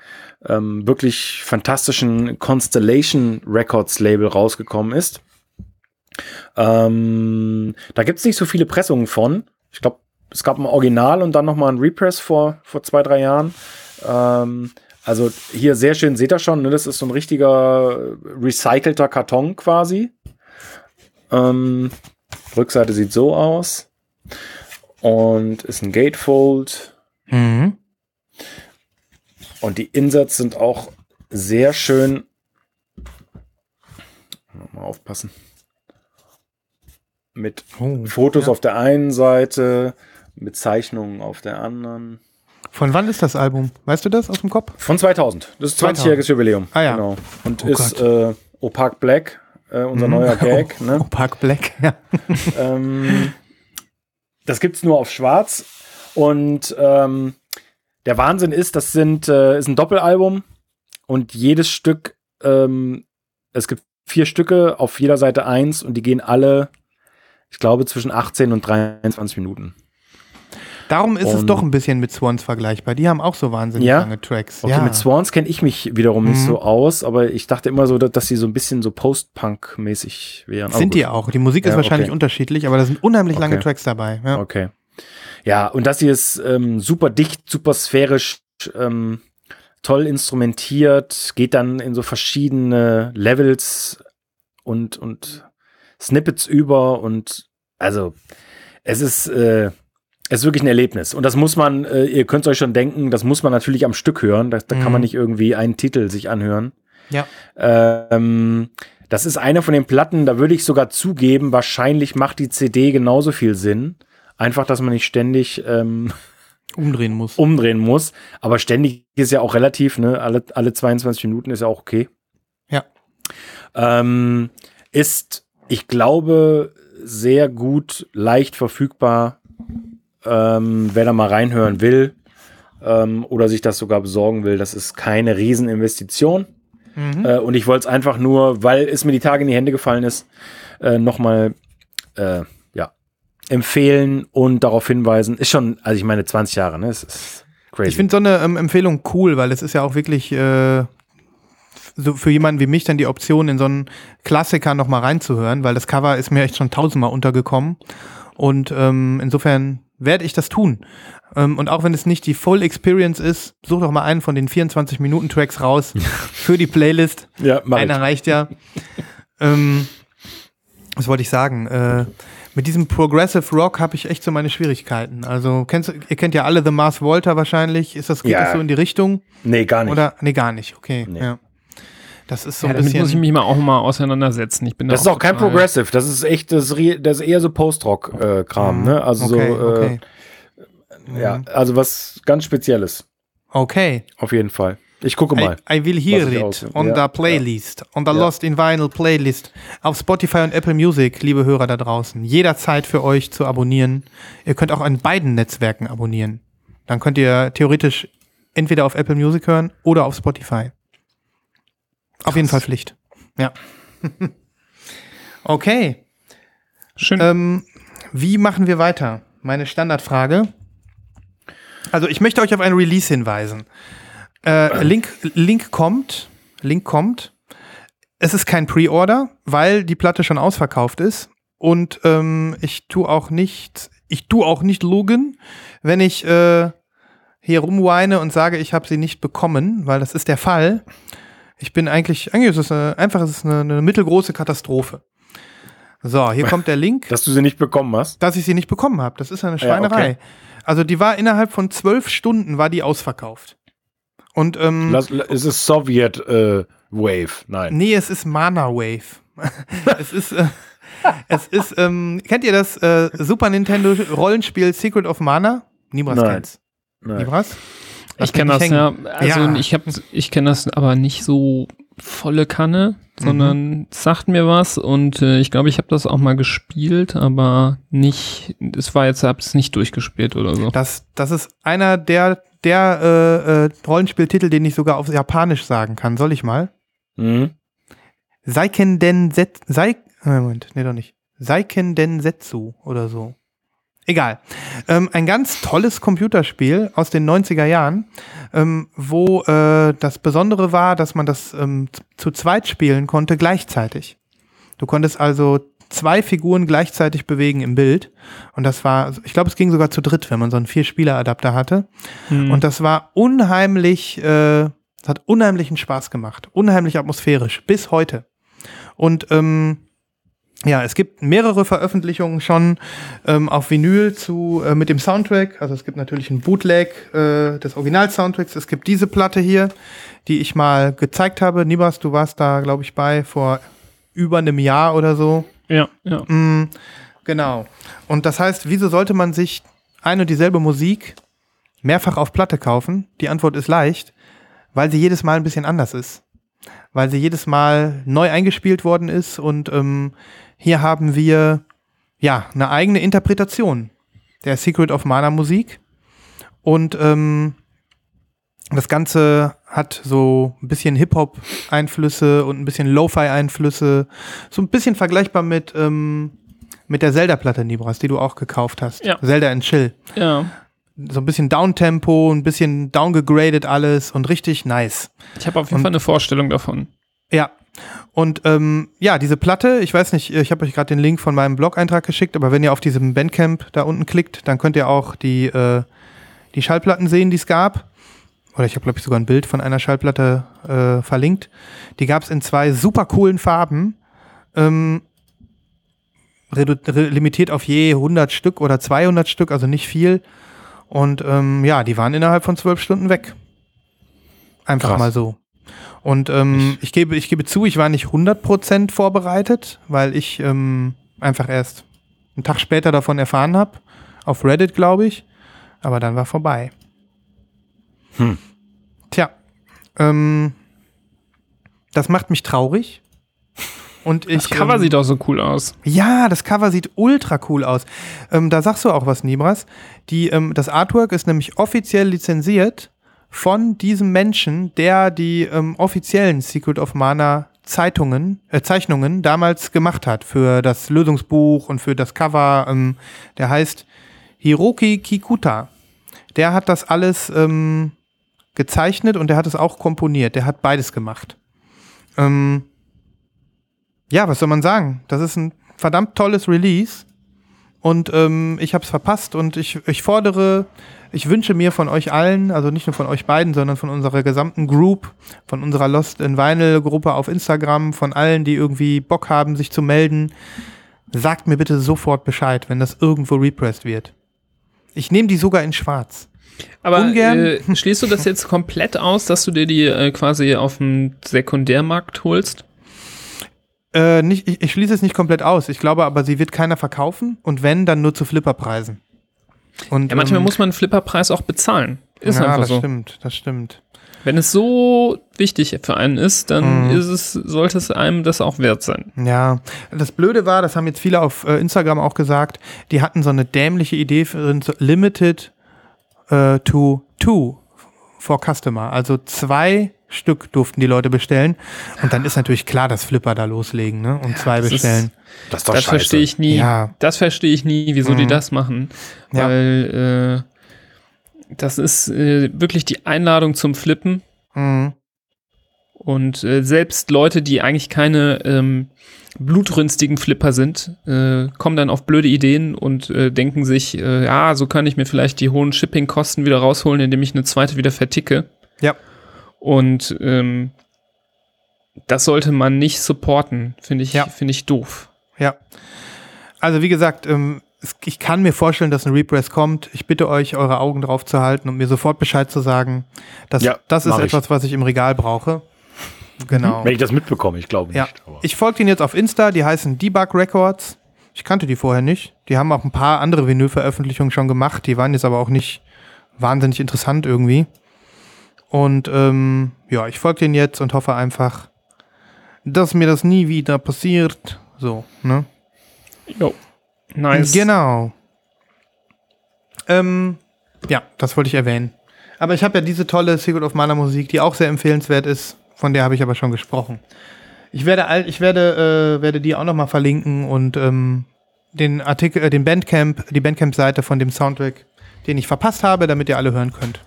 Speaker 2: ähm, wirklich fantastischen Constellation Records Label rausgekommen ist. Ähm, da gibt es nicht so viele Pressungen von. Ich glaube, es gab ein Original und dann nochmal ein Repress vor, vor zwei, drei Jahren. Ähm, also hier sehr schön, seht ihr schon, ne? das ist so ein richtiger recycelter Karton quasi. Ähm, Rückseite sieht so aus. Und ist ein Gatefold.
Speaker 1: Mhm.
Speaker 2: Und die Inserts sind auch sehr schön. Mal aufpassen. Mit
Speaker 1: Oh,
Speaker 2: Fotos
Speaker 1: ja.
Speaker 2: auf der einen Seite, mit Zeichnungen auf der anderen.
Speaker 1: Von wann ist das Album? Weißt du das aus dem Kopf?
Speaker 2: Von 2000. Das ist
Speaker 1: 2000.
Speaker 2: 20-jähriges Jubiläum.
Speaker 1: Ah ja.
Speaker 2: Genau. Und
Speaker 1: Oh
Speaker 2: ist äh, Opak Black, äh, unser neuer Gag. Ne?
Speaker 1: Park Black, ja.
Speaker 2: ähm, das gibt's nur auf Schwarz. Und ähm, der Wahnsinn ist, das sind, äh, ist ein Doppelalbum und jedes Stück, ähm, es gibt vier Stücke, auf jeder Seite eins und die gehen alle, ich glaube, zwischen 18 und 23 Minuten.
Speaker 1: Darum ist es
Speaker 2: Und-
Speaker 1: doch ein bisschen mit Swans vergleichbar. Die haben auch so wahnsinnig
Speaker 2: Ja?
Speaker 1: lange Tracks.
Speaker 2: Okay,
Speaker 1: ja.
Speaker 2: mit Swans kenne ich mich wiederum nicht
Speaker 1: Mhm.
Speaker 2: so aus, aber ich dachte immer so, dass, sie so ein bisschen so Post-Punk-mäßig wären.
Speaker 1: Sind die auch. Die Musik ist
Speaker 2: Ja,
Speaker 1: wahrscheinlich
Speaker 2: okay.
Speaker 1: unterschiedlich, aber da sind unheimlich lange
Speaker 2: Okay.
Speaker 1: Tracks dabei.
Speaker 2: Okay. Ja, und das hier ist ähm, super dicht, super sphärisch, ähm, toll instrumentiert, geht dann in so verschiedene Levels und, und Snippets über und also es ist, äh, es ist wirklich ein Erlebnis. Und das muss man, äh, ihr könnt euch schon denken, das muss man natürlich am Stück hören. Da, da kann
Speaker 1: Mhm.
Speaker 2: man nicht irgendwie einen Titel sich anhören.
Speaker 1: Ja.
Speaker 2: Ähm, das ist eine von den Platten, da würde ich sogar zugeben, wahrscheinlich macht die CD genauso viel Sinn. Einfach, dass man nicht ständig ähm,
Speaker 1: Umdrehen muss.
Speaker 2: umdrehen muss. Aber ständig ist ja auch relativ, ne? Alle, alle 22 Minuten ist ja auch okay.
Speaker 1: Ja.
Speaker 2: Ähm, ist, ich glaube, sehr gut, leicht verfügbar, ähm, wer da mal reinhören will ähm, oder sich das sogar besorgen will. Das ist keine Rieseninvestition.
Speaker 1: Mhm.
Speaker 2: Äh, und ich wollte es einfach nur, weil es mir die Tage in die Hände gefallen ist, äh, nochmal äh, empfehlen und darauf hinweisen. Ist schon, also ich meine, 20 Jahre, ne? Es ist crazy.
Speaker 1: Ich finde so eine ähm, Empfehlung cool, weil es ist ja auch wirklich äh, so für jemanden wie mich dann die Option, in so einen Klassiker nochmal reinzuhören, weil das Cover ist mir echt schon tausendmal untergekommen. Und ähm, insofern werde ich das tun. Ähm, und auch wenn es nicht die Full Experience ist, such doch mal einen von den 24 Minuten Tracks raus für die Playlist.
Speaker 2: ja, mach
Speaker 1: Einer
Speaker 2: ich.
Speaker 1: reicht ja. ähm, was wollte ich sagen? Äh, mit diesem Progressive Rock habe ich echt so meine Schwierigkeiten. Also, kennst, du- ihr kennt ja alle The Mars Volta wahrscheinlich. Ist das, geht
Speaker 2: Ja.
Speaker 1: das so in die Richtung?
Speaker 2: Nee, gar nicht.
Speaker 1: Oder? Nee, gar nicht. Okay.
Speaker 2: Nee.
Speaker 1: Ja. Das ist so
Speaker 3: Ja,
Speaker 1: ein
Speaker 3: damit muss ich
Speaker 1: bisschen.
Speaker 3: mich mal auch mal auseinandersetzen. Ich bin da
Speaker 2: das ist auch kein Progressive, das ist echt, das ist, das ist eher so Post-Rock-Kram, ne? Also
Speaker 1: okay,
Speaker 2: so, äh,
Speaker 1: okay.
Speaker 2: ja, also was ganz Spezielles.
Speaker 1: Okay.
Speaker 2: Auf jeden Fall. Ich gucke
Speaker 1: I,
Speaker 2: mal.
Speaker 1: I will hear it on
Speaker 2: ja,
Speaker 1: the Playlist, on the
Speaker 2: Ja.
Speaker 1: Lost in Vinyl Playlist, auf Spotify und Apple Music, liebe Hörer da draußen. Jederzeit für euch zu abonnieren. Ihr könnt auch an beiden Netzwerken abonnieren. Dann könnt ihr theoretisch entweder auf Apple Music hören oder auf Spotify. Auf jeden Fall Pflicht. Ja. okay.
Speaker 3: Schön.
Speaker 1: Ähm, wie machen wir weiter? Meine Standardfrage. Also ich möchte euch auf ein Release hinweisen. Äh, Link, Link kommt. Link kommt. Es ist kein Pre-Order, weil die Platte schon ausverkauft ist. Und ähm, ich tue auch nicht, ich tue auch nicht lügen, wenn ich äh, hier rumweine und sage, ich habe sie nicht bekommen, weil das ist der Fall. Ich bin eigentlich, eigentlich ist es eine, einfach ist es eine, eine mittelgroße Katastrophe. So, hier kommt der Link
Speaker 2: Dass du sie nicht bekommen hast.
Speaker 1: dass ich sie nicht bekommen habe. Das ist eine Schweinerei.
Speaker 2: okay.
Speaker 1: Also die war innerhalb von zwölf Stunden war die ausverkauft. Und ähm,
Speaker 2: Lass, es ist Soviet äh, Wave. Nein.
Speaker 1: nee, es ist Mana Wave. es ist äh, es ist ähm, kennt ihr das äh, Super Nintendo Rollenspiel Secret of Mana? Niemals
Speaker 2: Nein.
Speaker 1: kennt's.
Speaker 2: Nein.
Speaker 1: Niemals?
Speaker 3: Ich kenne das ja. Also
Speaker 1: Ja.
Speaker 3: ich habe ich kenne das aber nicht so volle Kanne,
Speaker 1: Mhm.
Speaker 3: sondern es sagt mir was und äh, ich glaube, ich habe das auch mal gespielt, aber nicht es war jetzt habe es nicht durchgespielt oder so.
Speaker 1: Das, das ist einer der, der äh, äh, Rollenspieltitel, den ich sogar auf Japanisch sagen kann. Soll ich mal?
Speaker 2: Mhm.
Speaker 1: Seiken den Set. Sei. äh, Moment, nee, doch nicht. Seiken Densetsu oder so. Egal. Ähm, ein ganz tolles Computerspiel aus den 90er Jahren, ähm, wo äh, das Besondere war, dass man das ähm, zu zweit spielen konnte gleichzeitig. Du konntest also zwei Figuren gleichzeitig bewegen im Bild. Und das war, ich glaube, es ging sogar zu dritt, wenn man so einen Vier-Spieler-Adapter hatte.
Speaker 3: Hm.
Speaker 1: Und das war unheimlich, äh, das hat unheimlichen Spaß gemacht. Unheimlich atmosphärisch. Bis heute. Und ähm, ja, es gibt mehrere Veröffentlichungen schon ähm, auf Vinyl zu äh, mit dem Soundtrack. Also es gibt natürlich einen Bootleg äh, des Original-Soundtracks. Es gibt diese Platte hier, die ich mal gezeigt habe. Nibas, du warst da, glaube ich, bei vor über einem Jahr oder so.
Speaker 3: Ja, ja.
Speaker 1: Mm, genau. Und das heißt, wieso sollte man sich ein und dieselbe Musik mehrfach auf Platte kaufen? Die Antwort ist leicht, weil sie jedes Mal ein bisschen anders ist. Weil sie jedes Mal neu eingespielt worden ist und ähm, hier haben wir ja eine eigene Interpretation der Secret of Mana Musik. Und ähm, das Ganze hat so ein bisschen Hip-Hop-Einflüsse und ein bisschen Lo-Fi-Einflüsse. So ein bisschen vergleichbar mit, ähm, mit der Zelda-Platte, Nibras, die du auch gekauft hast.
Speaker 3: Ja.
Speaker 1: Zelda and Chill.
Speaker 3: ja.
Speaker 1: So ein bisschen Downtempo, ein bisschen downgegradet alles und richtig nice.
Speaker 3: Ich habe auf jeden
Speaker 1: Und-
Speaker 3: Fall eine Vorstellung davon.
Speaker 1: Ja. Und ähm, ja, diese Platte, ich weiß nicht, ich habe euch gerade den Link von meinem Blog-Eintrag geschickt, aber wenn ihr auf diesem Bandcamp da unten klickt, dann könnt ihr auch die, äh, die Schallplatten sehen, die es gab. Oder ich habe, glaube ich, sogar ein Bild von einer Schallplatte äh, verlinkt. Die gab es in zwei super coolen Farben. Ähm, limitiert auf je 100 Stück oder 200 Stück, also nicht viel. Und ähm, ja, die waren innerhalb von zwölf Stunden weg. Einfach
Speaker 2: Krass.
Speaker 1: mal so. Und ähm, ich, gebe, ich gebe zu, ich war nicht 100% vorbereitet, weil ich ähm, einfach erst einen Tag später davon erfahren habe. Auf Reddit, glaube ich. Aber dann war vorbei.
Speaker 2: Hm.
Speaker 1: Ähm, das macht mich traurig. Und ich,
Speaker 3: Das Cover
Speaker 1: ähm,
Speaker 3: sieht auch so cool aus.
Speaker 1: ja, das Cover sieht ultra cool aus. Ähm, da sagst du auch was, Nibras. Die, ähm, das Artwork ist nämlich offiziell lizenziert von diesem Menschen, der die ähm, offiziellen Secret of Mana Zeitungen, äh, Zeichnungen damals gemacht hat für das Lösungsbuch und für das Cover. Ähm, der heißt Hiroki Kikuta. Der hat das alles ähm, gezeichnet und der hat es auch komponiert. Der hat beides gemacht. Ähm, ja, was soll man sagen? Das ist ein verdammt tolles Release. Und ähm, ich habe es verpasst und ich, ich fordere, ich wünsche mir von euch allen, also nicht nur von euch beiden, sondern von unserer gesamten Group, von unserer Lost in Vinyl Gruppe auf Instagram, von allen, die irgendwie Bock haben, sich zu melden, sagt mir bitte sofort Bescheid, wenn das irgendwo repressed wird. Ich nehme die sogar in schwarz.
Speaker 3: Aber
Speaker 1: ungern.
Speaker 3: äh, schließt du das jetzt komplett aus, dass du dir die äh, quasi auf dem Sekundärmarkt holst?
Speaker 1: Äh, nicht, ich, ich schließe es nicht komplett aus. Ich glaube aber, sie wird keiner verkaufen und wenn, dann nur zu Flipperpreisen. Und,
Speaker 3: Ja, manchmal
Speaker 1: ähm,
Speaker 3: muss man einen Flipperpreis auch bezahlen. Ist
Speaker 1: ja,
Speaker 3: einfach
Speaker 1: das
Speaker 3: so.
Speaker 1: stimmt, das stimmt.
Speaker 3: Wenn es so wichtig für einen ist, dann
Speaker 1: Mhm.
Speaker 3: ist es, sollte es einem das auch wert sein.
Speaker 1: Ja, das Blöde war, das haben jetzt viele auf äh, Instagram auch gesagt, die hatten so eine dämliche Idee für so Limited äh, to two for Customer. Also zwei Stück durften die Leute bestellen. Und dann ist natürlich klar, dass Flipper da loslegen ne? und zwei
Speaker 3: das ist-
Speaker 1: bestellen.
Speaker 2: Das ist doch
Speaker 3: Das
Speaker 2: scheiße.
Speaker 3: verstehe ich nie.
Speaker 1: Ja.
Speaker 3: Das verstehe ich nie, wieso die
Speaker 1: Mhm.
Speaker 3: das machen.
Speaker 1: Ja.
Speaker 3: Weil äh, das ist äh, wirklich die Einladung zum Flippen.
Speaker 1: Mhm.
Speaker 3: Und äh, selbst Leute, die eigentlich keine ähm, blutrünstigen Flipper sind, äh, kommen dann auf blöde Ideen und äh, denken sich, äh, ja, so kann ich mir vielleicht die hohen Shipping-Kosten wieder rausholen, indem ich eine zweite wieder verticke.
Speaker 1: Ja.
Speaker 3: Und ähm, das sollte man nicht supporten, finde ich,
Speaker 1: Ja.
Speaker 3: finde ich doof.
Speaker 1: Ja. Also wie gesagt, ähm, ich kann mir vorstellen, dass ein Repress kommt. Ich bitte euch, eure Augen drauf zu halten und mir sofort Bescheid zu sagen. dass
Speaker 2: Ja,
Speaker 1: das ist
Speaker 2: mach ich.
Speaker 1: etwas, was ich im Regal brauche. Genau.
Speaker 2: Wenn ich das mitbekomme, ich glaube nicht.
Speaker 1: Ja,
Speaker 2: aber-
Speaker 1: ich folge denen jetzt auf Insta, die heißen Debug Records. Ich kannte die vorher nicht. Die haben auch ein paar andere Vinyl-Veröffentlichungen schon gemacht, die waren jetzt aber auch nicht wahnsinnig interessant irgendwie. Und ähm, ja, ich folge denen jetzt und hoffe einfach, dass mir das nie wieder passiert. So, ne?
Speaker 3: Jo. Nice.
Speaker 1: Genau. Ähm, ja, das wollte ich erwähnen. Aber ich habe ja diese tolle Secret of Mana Musik, die auch sehr empfehlenswert ist. Von der habe ich aber schon gesprochen. Ich werde, all- ich werde, äh, werde die auch nochmal verlinken und ähm, den Artikel, äh, den Bandcamp, die Bandcamp-Seite von dem Soundtrack, den ich verpasst habe, damit ihr alle hören könnt.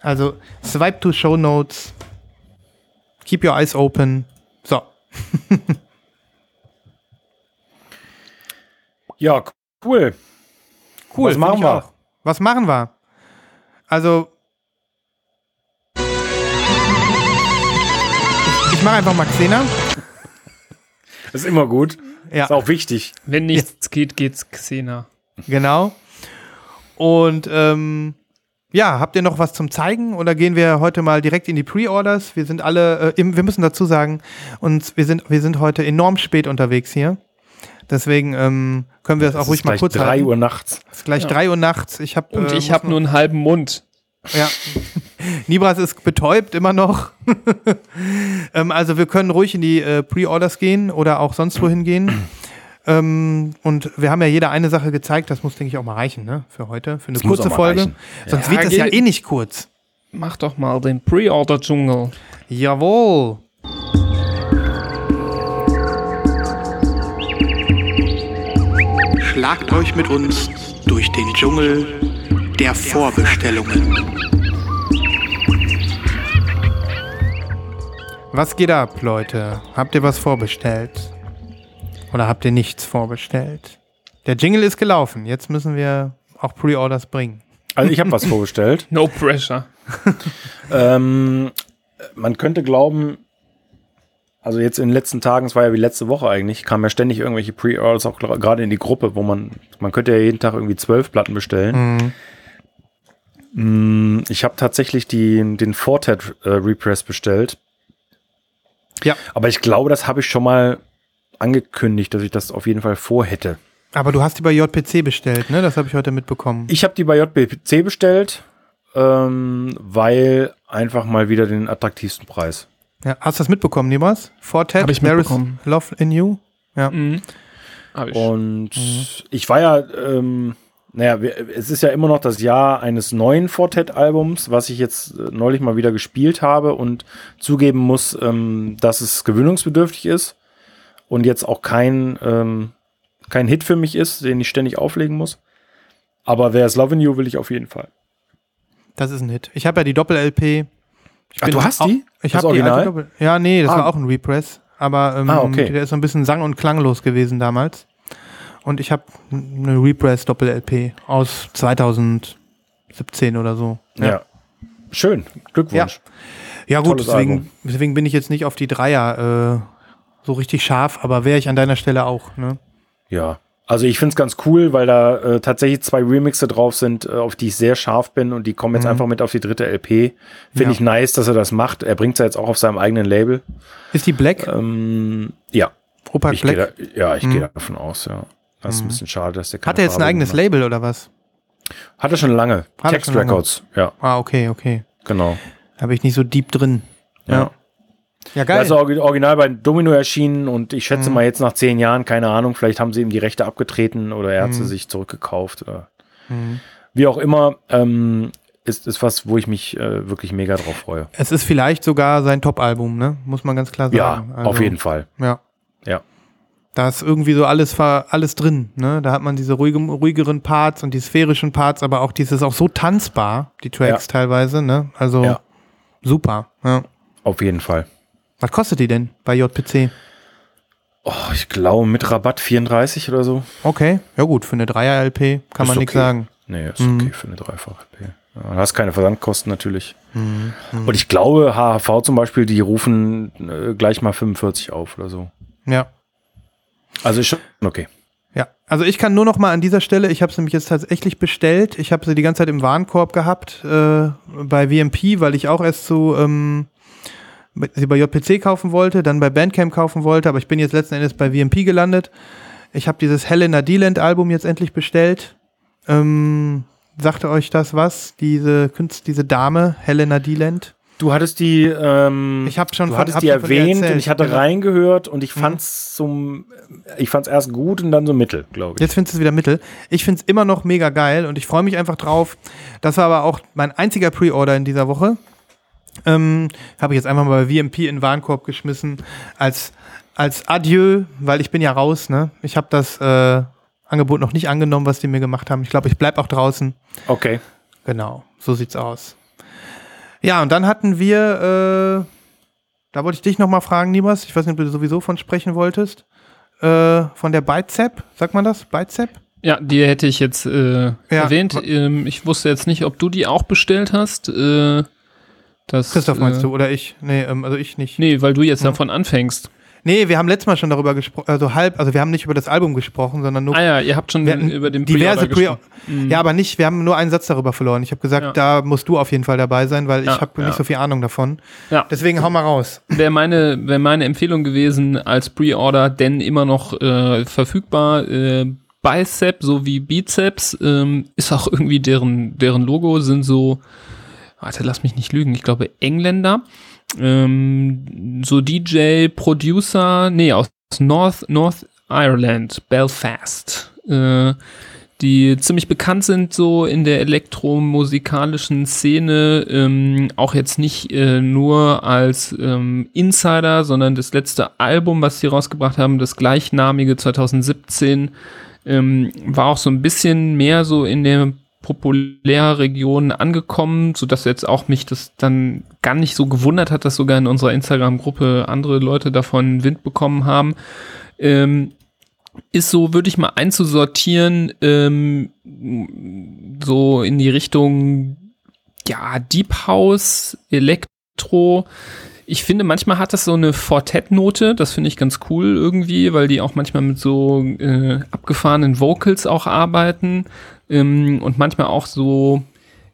Speaker 1: Also swipe to Show Notes, keep your eyes open. So,
Speaker 2: Ja, cool.
Speaker 1: cool.
Speaker 2: Was machen wir?
Speaker 1: Was machen wir? Also ich, mache einfach mal Xena.
Speaker 2: Das ist immer gut.
Speaker 1: Ja.
Speaker 2: Ist auch wichtig.
Speaker 3: Wenn nichts geht, geht's Xena.
Speaker 1: Genau. Und ähm, ja, habt ihr noch was zum Zeigen oder gehen wir heute mal direkt in die Pre-Orders? Wir sind alle, äh, im, wir müssen dazu sagen, uns, wir sind, wir sind heute enorm spät unterwegs hier. Deswegen ähm, können wir das auch
Speaker 2: Es
Speaker 1: ruhig
Speaker 2: ist
Speaker 1: mal
Speaker 2: gleich
Speaker 1: kurz
Speaker 2: drei
Speaker 1: halten.
Speaker 2: Uhr nachts.
Speaker 1: Es ist gleich drei Uhr nachts. Ich habe
Speaker 3: Und
Speaker 1: äh,
Speaker 3: ich habe nur einen halben Mund.
Speaker 1: ja. Nibras ist betäubt immer noch. ähm, also wir können ruhig in die äh, Pre-Orders gehen oder auch sonst wohin gehen. ähm, und wir haben ja jeder eine Sache gezeigt, das muss, denke ich, auch mal reichen, ne? Für heute, für eine
Speaker 2: Das
Speaker 1: kurze Folge.
Speaker 2: reichen.
Speaker 1: Sonst
Speaker 3: Ja,
Speaker 1: wird das ja eh nicht kurz.
Speaker 3: Mach doch mal den Pre-Order-Dschungel.
Speaker 1: Jawohl.
Speaker 4: Schlagt euch mit uns durch den Dschungel der Vorbestellungen.
Speaker 1: Was geht ab, Leute? Habt ihr was vorbestellt? Oder habt ihr nichts vorbestellt? Der Jingle ist gelaufen. Jetzt müssen wir auch Pre-Orders bringen.
Speaker 2: Also ich habe was vorgestellt.
Speaker 3: No pressure.
Speaker 2: Ähm, man könnte glauben, also jetzt in den letzten Tagen, es war ja wie letzte Woche eigentlich, kamen ja ständig irgendwelche Pre-Orders auch gerade in die Gruppe, wo man, man könnte ja jeden Tag irgendwie zwölf Platten bestellen. Mm, Ich habe tatsächlich die, den Fortet äh, Repress bestellt.
Speaker 1: Ja.
Speaker 2: Aber ich glaube, das habe ich schon mal angekündigt, dass ich das auf jeden Fall vorhätte.
Speaker 1: Aber du hast die bei JPC bestellt, ne? Das habe ich heute mitbekommen.
Speaker 2: Ich habe die bei JBC bestellt, ähm, weil einfach mal wieder den attraktivsten Preis.
Speaker 1: Ja, hast du das mitbekommen, Nibras? Fortet,
Speaker 3: Hab ich
Speaker 1: There
Speaker 3: mitbekommen.
Speaker 1: is Love in You. Ja.
Speaker 3: Mhm. Hab ich.
Speaker 2: Und ich war ja, ähm, naja, es ist ja immer noch das Jahr eines neuen Fortet-Albums, was ich jetzt äh, neulich mal wieder gespielt habe und zugeben muss, ähm, dass es gewöhnungsbedürftig ist und jetzt auch kein, ähm, kein Hit für mich ist, den ich ständig auflegen muss. Aber wer ist Love in You will ich auf jeden Fall.
Speaker 1: Das ist ein Hit. Ich habe ja die Doppel-LP.
Speaker 2: Ach, du hast die?
Speaker 1: Ich habe die alte? Doppel. Ja, nee, das
Speaker 2: Ah.
Speaker 1: war auch ein Repress. Aber ähm,
Speaker 2: Ah, okay.
Speaker 1: der ist so ein bisschen sang- und klanglos gewesen damals. Und ich habe eine Repress Doppel-LP aus 2017 oder so.
Speaker 2: Ja. Schön. Glückwunsch.
Speaker 1: Ja, gut,
Speaker 2: Tolles
Speaker 1: deswegen, deswegen bin ich jetzt nicht auf die Dreier äh, so richtig scharf, aber wäre ich an deiner Stelle auch. Ne?
Speaker 2: Ja. Also ich finde es ganz cool, weil da äh, tatsächlich zwei Remixe drauf sind, äh, auf die ich sehr scharf bin und die kommen jetzt einfach mit auf die dritte LP. Finde
Speaker 1: Mhm. Ja.
Speaker 2: ich nice, dass er das macht. Er bringt es ja jetzt auch auf seinem eigenen Label.
Speaker 1: Ist die Black?
Speaker 2: Ähm, ja,
Speaker 1: Opa
Speaker 2: ich gehe
Speaker 1: Black?
Speaker 2: da, ja, ich
Speaker 1: Mhm.
Speaker 2: gehe davon aus, ja. Das ist ein bisschen schade, dass der keine
Speaker 1: Hat er jetzt ein
Speaker 2: Farbe
Speaker 1: eigenes
Speaker 2: gemacht
Speaker 1: Label oder was?
Speaker 2: hat. Hat er schon lange.
Speaker 1: er
Speaker 2: Text
Speaker 1: schon lange.
Speaker 2: Records, ja,
Speaker 1: Ah, okay, okay.
Speaker 2: genau.
Speaker 1: Da bin ich nicht so deep drin.
Speaker 2: Ja.
Speaker 1: Ja. Ja, geil.
Speaker 2: ist orgi- original bei Domino erschienen und ich
Speaker 1: Mhm.
Speaker 2: schätze mal jetzt nach zehn Jahren, keine Ahnung, vielleicht haben sie ihm die Rechte abgetreten oder er hat
Speaker 1: Mhm.
Speaker 2: sie sich zurückgekauft. Oder Wie auch immer, ähm, ist, ist was, wo ich mich äh, wirklich mega drauf freue.
Speaker 1: Es ist vielleicht sogar sein Top-Album, ne? Muss man ganz klar
Speaker 2: Ja,
Speaker 1: sagen.
Speaker 2: auf jeden Fall.
Speaker 1: Ja.
Speaker 2: Ja.
Speaker 1: Da ist irgendwie so alles, alles drin, ne? Da hat man diese ruhige, ruhigeren Parts und die sphärischen Parts, aber auch dieses auch so tanzbar, die Tracks
Speaker 2: Ja.
Speaker 1: teilweise, ne? Also
Speaker 2: Ja.
Speaker 1: super. Ja.
Speaker 2: Auf jeden Fall.
Speaker 1: Was kostet die denn bei JPC?
Speaker 2: Oh, ich glaube mit Rabatt 34 oder so.
Speaker 1: Okay, ja gut, für eine Dreier-LP kann
Speaker 2: Ist
Speaker 1: man nichts
Speaker 2: okay.
Speaker 1: sagen.
Speaker 2: Nee, ist
Speaker 1: Mhm.
Speaker 2: okay für eine dreifache LP. Ja, du hast keine Versandkosten natürlich.
Speaker 1: Mhm.
Speaker 2: Und ich glaube, HHV zum Beispiel, die rufen äh, gleich mal 45 auf oder so.
Speaker 1: Ja.
Speaker 2: Also schon okay.
Speaker 1: Ja, also ich kann nur noch mal an dieser Stelle, ich habe sie nämlich jetzt tatsächlich bestellt. Ich habe sie die ganze Zeit im Warenkorb gehabt äh, bei VMP, weil ich auch erst so ähm, sie bei JPC kaufen wollte, dann bei Bandcamp kaufen wollte, aber ich bin jetzt letzten Endes bei VMP gelandet. Ich habe dieses Helena Deland Album jetzt endlich bestellt. Ähm, sagte euch das was? Diese Künst, diese Dame Helena Deland?
Speaker 2: Du hattest die, ähm,
Speaker 1: Ich hab schon
Speaker 2: du hattest die erwähnt
Speaker 1: erzählt,
Speaker 2: und ich hatte
Speaker 1: genau.
Speaker 2: reingehört und ich fand's zum, ich fand's erst gut und dann so mittel, glaube ich.
Speaker 1: Jetzt findest du es wieder mittel. Ich finde es immer noch mega geil und ich freue mich einfach drauf. Das war aber auch mein einziger Pre-Order in dieser Woche. Ähm, Habe ich jetzt einfach mal bei VMP in Warenkorb geschmissen als als Adieu, weil ich bin ja raus, ne? Ich habe das äh, Angebot noch nicht angenommen, was die mir gemacht haben. Ich glaube, ich bleib auch draußen.
Speaker 2: Okay.
Speaker 1: Genau, so sieht's aus. Ja, und dann hatten wir, äh, da wollte ich dich nochmal fragen, Nibas, ich weiß nicht, ob du sowieso von sprechen wolltest, äh, von der Bizep, sagt man das? Bizep?
Speaker 3: Ja, die hätte ich jetzt äh,
Speaker 1: Ja.
Speaker 3: erwähnt. Ähm, ich wusste jetzt nicht, ob du die auch bestellt hast. Äh, das,
Speaker 1: Christoph meinst
Speaker 3: äh,
Speaker 1: du, oder ich? Nee, ähm, also ich nicht.
Speaker 3: Nee, weil du jetzt
Speaker 1: Hm.
Speaker 3: davon anfängst.
Speaker 1: Nee, wir haben letztes Mal schon darüber gesprochen, also halb, also wir haben nicht über das Album gesprochen, sondern nur
Speaker 3: Ah ja, ihr habt schon über den
Speaker 1: diverse
Speaker 3: Pre-Order
Speaker 1: Pre
Speaker 3: gesprochen. Mhm.
Speaker 1: Ja, aber nicht, wir haben nur einen Satz darüber verloren. Ich habe gesagt,
Speaker 3: Ja.
Speaker 1: da musst du auf jeden Fall dabei sein, weil
Speaker 3: Ja,
Speaker 1: ich habe
Speaker 3: ja.
Speaker 1: nicht so viel Ahnung davon.
Speaker 3: Ja.
Speaker 1: Deswegen hau mal raus.
Speaker 3: Wäre meine, wär meine Empfehlung gewesen als Pre-Order, denn immer noch äh, verfügbar. Äh, Bicep sowie Bizeps ähm, ist auch irgendwie deren, deren Logo, sind so, warte, lass mich nicht lügen, ich glaube Engländer. Ähm, so DJ, Producer, nee, aus North, North Ireland, Belfast. Äh, die ziemlich bekannt sind so in der elektromusikalischen Szene, ähm, auch jetzt nicht äh, nur als ähm, Insider, sondern das letzte Album, was sie rausgebracht haben, das gleichnamige 2017, ähm, war auch so ein bisschen mehr so in der Populärregion angekommen, so dass jetzt auch mich das dann gar nicht so gewundert hat, dass sogar in unserer Instagram-Gruppe andere Leute davon Wind bekommen haben. Ähm, ist so, würde ich mal einzusortieren, ähm, so in die Richtung, ja, Deep House, Elektro. Ich finde, manchmal hat das so eine Fortett-Note, das finde ich ganz cool irgendwie, weil die auch manchmal mit so äh, abgefahrenen Vocals auch arbeiten ähm, und manchmal auch so,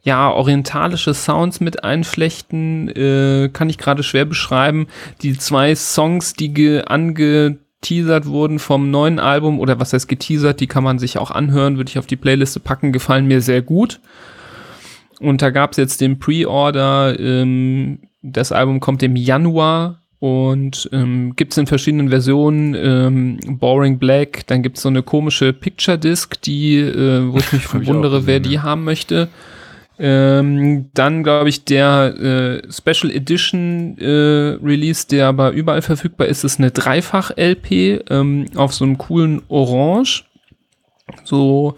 Speaker 3: ja, orientalische Sounds mit einflechten, äh, kann ich gerade schwer beschreiben. Die zwei Songs, die ge angeteasert wurden vom neuen Album, oder was heißt geteasert, die kann man sich auch anhören, würde ich auf die Playliste packen, gefallen mir sehr gut. Und da gab es jetzt den Pre-Order, ähm, das Album kommt im Januar und ähm, gibt es in verschiedenen Versionen, ähm, Boring Black, dann gibt es so eine komische Picture Disc, die, äh, wo ich mich
Speaker 2: Hab ich
Speaker 3: wer die haben möchte. Ähm, dann glaube ich der äh, Special Edition äh, Release, der aber überall verfügbar ist, ist eine Dreifach-LP ähm, auf so einem coolen Orange. So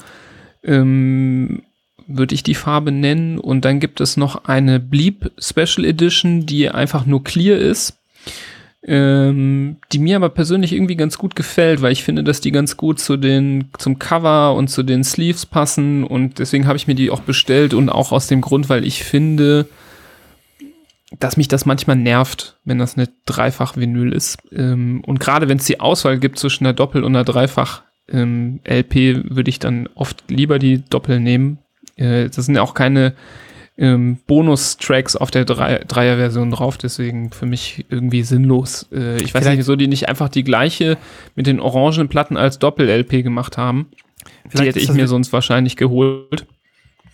Speaker 3: ähm, würde ich die Farbe nennen. Und dann gibt es noch eine Bleep Special Edition, die einfach nur clear ist. Ähm, die mir aber persönlich irgendwie ganz gut gefällt, weil ich finde, dass die ganz gut zu den, zum Cover und zu den Sleeves passen und deswegen habe ich mir die auch bestellt und auch aus dem Grund, weil ich finde, dass mich das manchmal nervt, wenn das eine Dreifach-Vinyl ist. Ähm, und gerade wenn es die Auswahl gibt zwischen einer Doppel- und einer Dreifach-LP, würde ich dann oft lieber die Doppel nehmen. Äh, das sind ja auch keine ähm, Bonus-Tracks auf der Drei- Dreier-Version drauf, deswegen für mich irgendwie sinnlos. Äh, ich weiß
Speaker 1: Vielleicht-
Speaker 3: nicht, wieso die nicht einfach die gleiche mit den orangen Platten als Doppel-LP gemacht haben. Die
Speaker 1: Vielleicht
Speaker 3: hätte ich mir sonst wahrscheinlich geholt.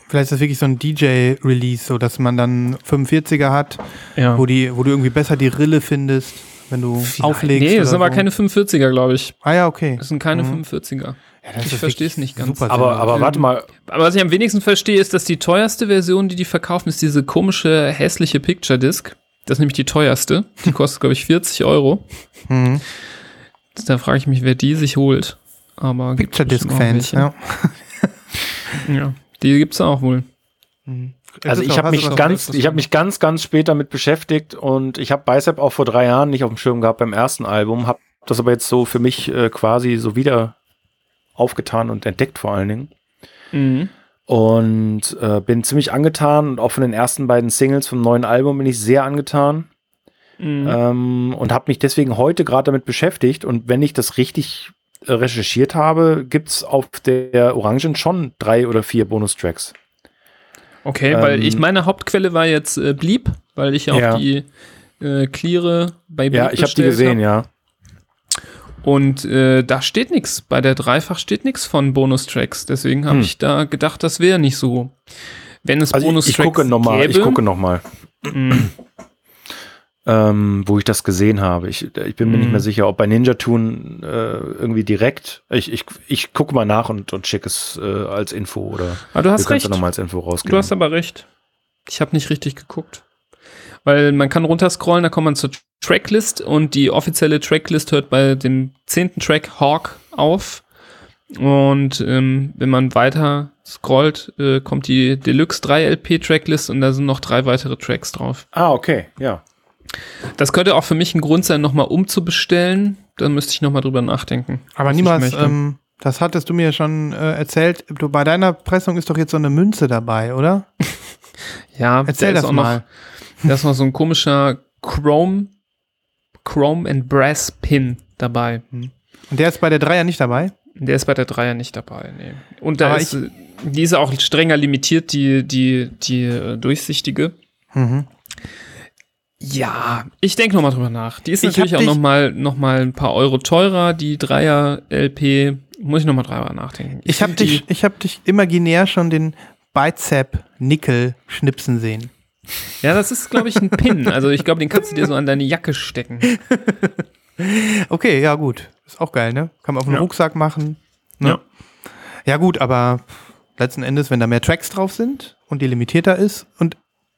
Speaker 1: Vielleicht ist das wirklich so ein DJ-Release, so dass man dann 45er hat,
Speaker 3: Ja.
Speaker 1: wo, die, wo du irgendwie besser die Rille findest, wenn du auflegst.
Speaker 3: nee, das sind aber
Speaker 1: so.
Speaker 3: keine 45er, glaube ich.
Speaker 1: Ah ja, okay.
Speaker 3: Das sind keine
Speaker 1: Mhm.
Speaker 3: 45er.
Speaker 1: Ja, das
Speaker 3: ich verstehe es nicht ganz.
Speaker 1: Super
Speaker 2: Aber,
Speaker 1: sinnlos.
Speaker 2: aber warte mal,
Speaker 3: Aber was ich am wenigsten verstehe, ist, dass die teuerste Version, die die verkaufen, ist diese komische, hässliche Picture Disc. Das ist nämlich die teuerste. Die kostet, glaube ich, 40 Euro.
Speaker 1: Mhm.
Speaker 3: Da frage ich mich, wer die sich holt. Aber
Speaker 1: Picture Disc
Speaker 3: bestimmt auch
Speaker 1: Fans,
Speaker 3: welche.
Speaker 1: ja.
Speaker 3: Ja, die gibt's auch wohl.
Speaker 1: Mhm.
Speaker 2: also ich habe mich ganz, ich habe mich ganz, ganz spät damit beschäftigt und ich habe Bicep auch vor drei Jahren nicht auf dem Schirm gehabt beim ersten Album, habe das aber jetzt so für mich äh, quasi so wieder aufgetan und entdeckt vor allen Dingen.
Speaker 3: Mhm.
Speaker 2: Und äh, bin ziemlich angetan und auch von den ersten beiden Singles vom neuen Album bin ich sehr angetan.
Speaker 3: Mhm.
Speaker 2: Ähm, und habe mich deswegen heute gerade damit beschäftigt. Und wenn ich das richtig äh, recherchiert habe, gibt's auf der Orangen schon drei oder vier Bonustracks.
Speaker 3: Okay, weil
Speaker 2: ähm,
Speaker 3: ich meine Hauptquelle war jetzt äh, Blieb, weil ich auch
Speaker 2: Ja.
Speaker 3: die äh, Cleare bei Blieb
Speaker 2: Ja, ich habe die gesehen, ja.
Speaker 3: Und äh, da steht nichts. Bei der Dreifach steht nichts von Bonustracks. Deswegen habe
Speaker 2: Hm.
Speaker 3: ich da gedacht, das wäre nicht so. Wenn es
Speaker 2: Also ich, ich
Speaker 3: Bonustracks
Speaker 2: gucke nochmal,
Speaker 3: gäbe,
Speaker 2: ich gucke noch mal,
Speaker 3: Mhm.
Speaker 2: ähm, wo ich das gesehen habe. Ich, ich bin mir nicht
Speaker 3: Mhm.
Speaker 2: mehr sicher, ob bei Ninja Tune äh, irgendwie direkt. Ich, ich, ich gucke mal nach und, und schicke es äh, als Info oder
Speaker 3: Aber du hast recht.
Speaker 2: nochmal als Info
Speaker 3: Du
Speaker 2: rausgeben.
Speaker 3: hast aber recht. Ich habe nicht richtig geguckt. Weil man kann runterscrollen, da kommt man zur Tracklist und die offizielle Tracklist hört bei dem zehnten Track Hawk auf. Und ähm, wenn man weiter scrollt, äh, kommt die Deluxe 3 LP Tracklist und da sind noch drei weitere Tracks drauf.
Speaker 2: Ah, okay, ja.
Speaker 3: Das könnte auch für mich ein Grund sein, nochmal umzubestellen. Da müsste ich nochmal drüber nachdenken.
Speaker 1: Aber niemals, ähm, das hattest du mir schon äh, erzählt. Du, bei deiner Pressung ist doch jetzt so eine Münze dabei, oder?
Speaker 3: ja,
Speaker 1: Erzähl
Speaker 3: da
Speaker 1: das
Speaker 3: auch
Speaker 1: mal.
Speaker 3: Noch, da ist noch so ein komischer Chrome, Chrome and Brass Pin dabei. Hm.
Speaker 1: Und der ist bei der Dreier nicht dabei?
Speaker 3: Der ist bei der Dreier nicht dabei, nee. Und da
Speaker 1: Aber
Speaker 3: ist, die ist auch strenger limitiert, die, die, die äh, durchsichtige.
Speaker 1: Mhm.
Speaker 3: Ja, ich denke nochmal drüber nach. Die ist
Speaker 1: Ich
Speaker 3: natürlich auch nochmal noch mal ein paar Euro teurer, die Dreier LP. Muss ich nochmal drüber nachdenken.
Speaker 1: Ich habe
Speaker 3: find die-
Speaker 1: dich, ich hab dich imaginär schon den Bicep Nickel schnipsen sehen.
Speaker 3: Ja, das ist, glaube ich, ein Pin. Also ich glaube, den kannst du dir so an deine Jacke stecken.
Speaker 1: Okay, ja gut. Ist auch geil, ne? Kann man auf den
Speaker 3: Ja.
Speaker 1: Rucksack machen. Ne?
Speaker 3: Ja.
Speaker 1: Ja gut, aber letzten Endes, wenn da mehr Tracks drauf sind und die limitierter ist und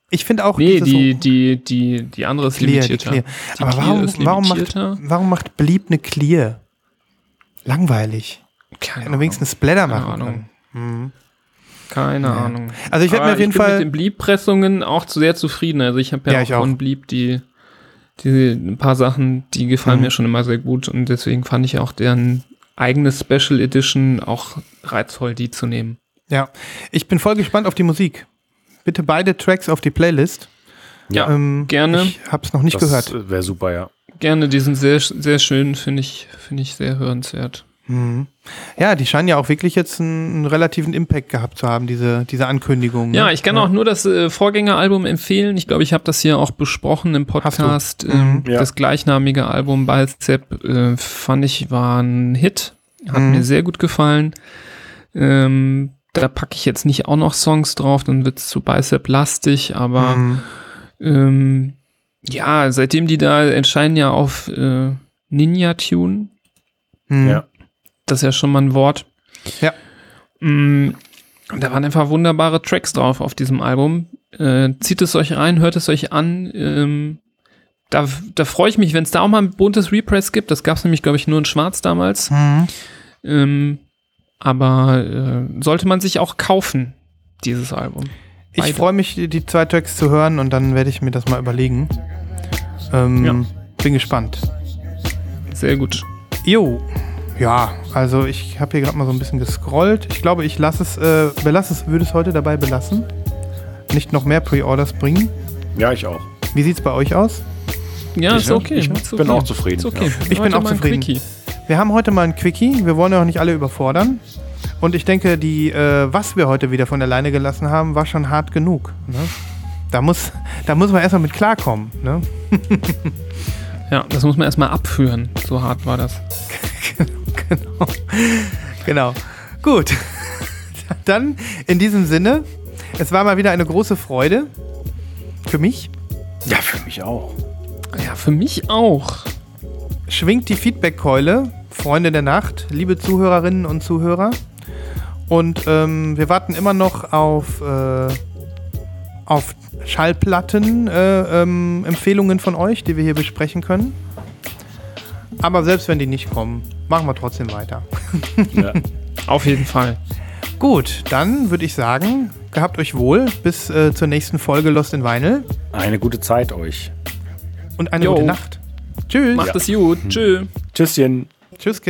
Speaker 1: ich finde auch
Speaker 3: Nee, die,
Speaker 1: so
Speaker 3: die, die, die andere ist
Speaker 1: Clear, die
Speaker 3: limitierter.
Speaker 1: Clear.
Speaker 3: Die
Speaker 1: aber
Speaker 3: Clear
Speaker 1: warum, warum, macht, warum macht Bleep eine Clear? Langweilig.
Speaker 3: Keine
Speaker 1: wir wenigstens Splatter
Speaker 3: Keine
Speaker 1: machen
Speaker 3: Ahnung.
Speaker 1: können. Mhm.
Speaker 3: Keine
Speaker 1: Ja.
Speaker 3: Ahnung.
Speaker 1: Also ich werde mir auf jeden
Speaker 3: ich bin
Speaker 1: Fall
Speaker 3: mit den Bleep-Pressungen auch zu sehr zufrieden. Also ich habe ja,
Speaker 1: Ja,
Speaker 3: auch von Bleep die, die ein paar Sachen, die gefallen
Speaker 1: Mhm.
Speaker 3: mir schon immer sehr gut und deswegen fand ich auch deren eigene Special Edition auch reizvoll, die zu nehmen.
Speaker 1: Ja, ich bin voll gespannt auf die Musik. Bitte beide Tracks auf die Playlist.
Speaker 3: Ja,
Speaker 1: Ähm,
Speaker 3: gerne.
Speaker 1: Ich hab's noch nicht gehört.
Speaker 2: Das wäre super, ja.
Speaker 3: Gerne, die sind sehr, sehr schön, finde ich, finde ich sehr hörenswert.
Speaker 1: Mhm. Ja, die scheinen ja auch wirklich jetzt einen, einen relativen Impact gehabt zu haben, diese, diese Ankündigung. ne?
Speaker 3: Ja, ich kann auch nur das äh, Vorgängeralbum empfehlen. Ich glaube, ich habe das hier auch besprochen im Podcast.
Speaker 1: du?
Speaker 3: Ähm,
Speaker 2: Mhm. Ja.
Speaker 3: Das gleichnamige Album Bicep äh, fand ich war ein Hit. Hat
Speaker 1: Mhm.
Speaker 3: mir sehr gut gefallen. Ähm, da packe ich jetzt nicht auch noch Songs drauf, dann wird es zu Bicep-lastig, aber
Speaker 1: Mhm.
Speaker 3: ähm, ja, seitdem die da entscheiden ja auf äh, Ninja Tune,
Speaker 1: Mhm.
Speaker 2: Ja.
Speaker 3: Das ist ja schon mal ein Wort.
Speaker 1: Ja.
Speaker 3: Mm, und da waren einfach wunderbare Tracks drauf auf diesem Album. Äh, zieht es euch rein, hört es euch an. Ähm, da da freue ich mich, wenn es da auch mal ein buntes Repress gibt. Das gab es nämlich, glaube ich, nur in Schwarz damals.
Speaker 1: Mhm.
Speaker 3: Ähm, aber äh, sollte man sich auch kaufen, dieses Album.
Speaker 1: Ich
Speaker 3: Beide.
Speaker 1: freue mich, die, die zwei Tracks zu hören und dann werde ich mir das mal überlegen. Ähm,
Speaker 3: Ja.
Speaker 1: Bin gespannt.
Speaker 3: Sehr gut.
Speaker 1: Jo. Ja, also ich habe hier gerade mal so ein bisschen gescrollt. Ich glaube, ich lasse es, äh, belasse es, würde es heute dabei belassen. Nicht noch mehr Pre-Orders bringen.
Speaker 2: Ja, ich auch.
Speaker 1: Wie sieht's bei euch aus?
Speaker 3: Ja,
Speaker 2: Ich,
Speaker 3: ist okay.
Speaker 2: Ich
Speaker 3: ist
Speaker 2: bin
Speaker 3: okay.
Speaker 2: auch zufrieden,
Speaker 3: Ist okay.
Speaker 2: ja.
Speaker 1: Ich bin
Speaker 3: Heute
Speaker 1: auch
Speaker 3: mal ein
Speaker 1: zufrieden. Wir haben heute mal ein Quickie. Wir wollen ja auch nicht alle überfordern. Und ich denke, die, äh, was wir heute wieder von alleine gelassen haben, war schon hart genug. Ne? Da, muss, da muss man erstmal mit klarkommen. Ne?
Speaker 3: Ja, das muss man erstmal abführen. So hart war das.
Speaker 1: genau. Genau. Gut. Dann in diesem Sinne, es war mal wieder eine große Freude. Für mich.
Speaker 2: Ja, für mich auch.
Speaker 3: Ja, für mich auch.
Speaker 1: Schwingt die Feedback-Keule, Freunde der Nacht, liebe Zuhörerinnen und Zuhörer. Und ähm, wir warten immer noch auf, äh, auf Schallplatten, äh, ähm, Empfehlungen von euch, die wir hier besprechen können. Aber selbst wenn die nicht kommen, machen wir trotzdem weiter.
Speaker 2: Ja.
Speaker 3: Auf jeden Fall.
Speaker 1: Gut, dann würde ich sagen, gehabt euch wohl. Bis äh, zur nächsten Folge Lost in Vinyl.
Speaker 2: Eine gute Zeit euch.
Speaker 1: Und eine
Speaker 3: Jo.
Speaker 1: gute Nacht. Tschüss.
Speaker 3: Macht es gut. Tschö.
Speaker 2: Tschüsschen.
Speaker 1: Tschüss,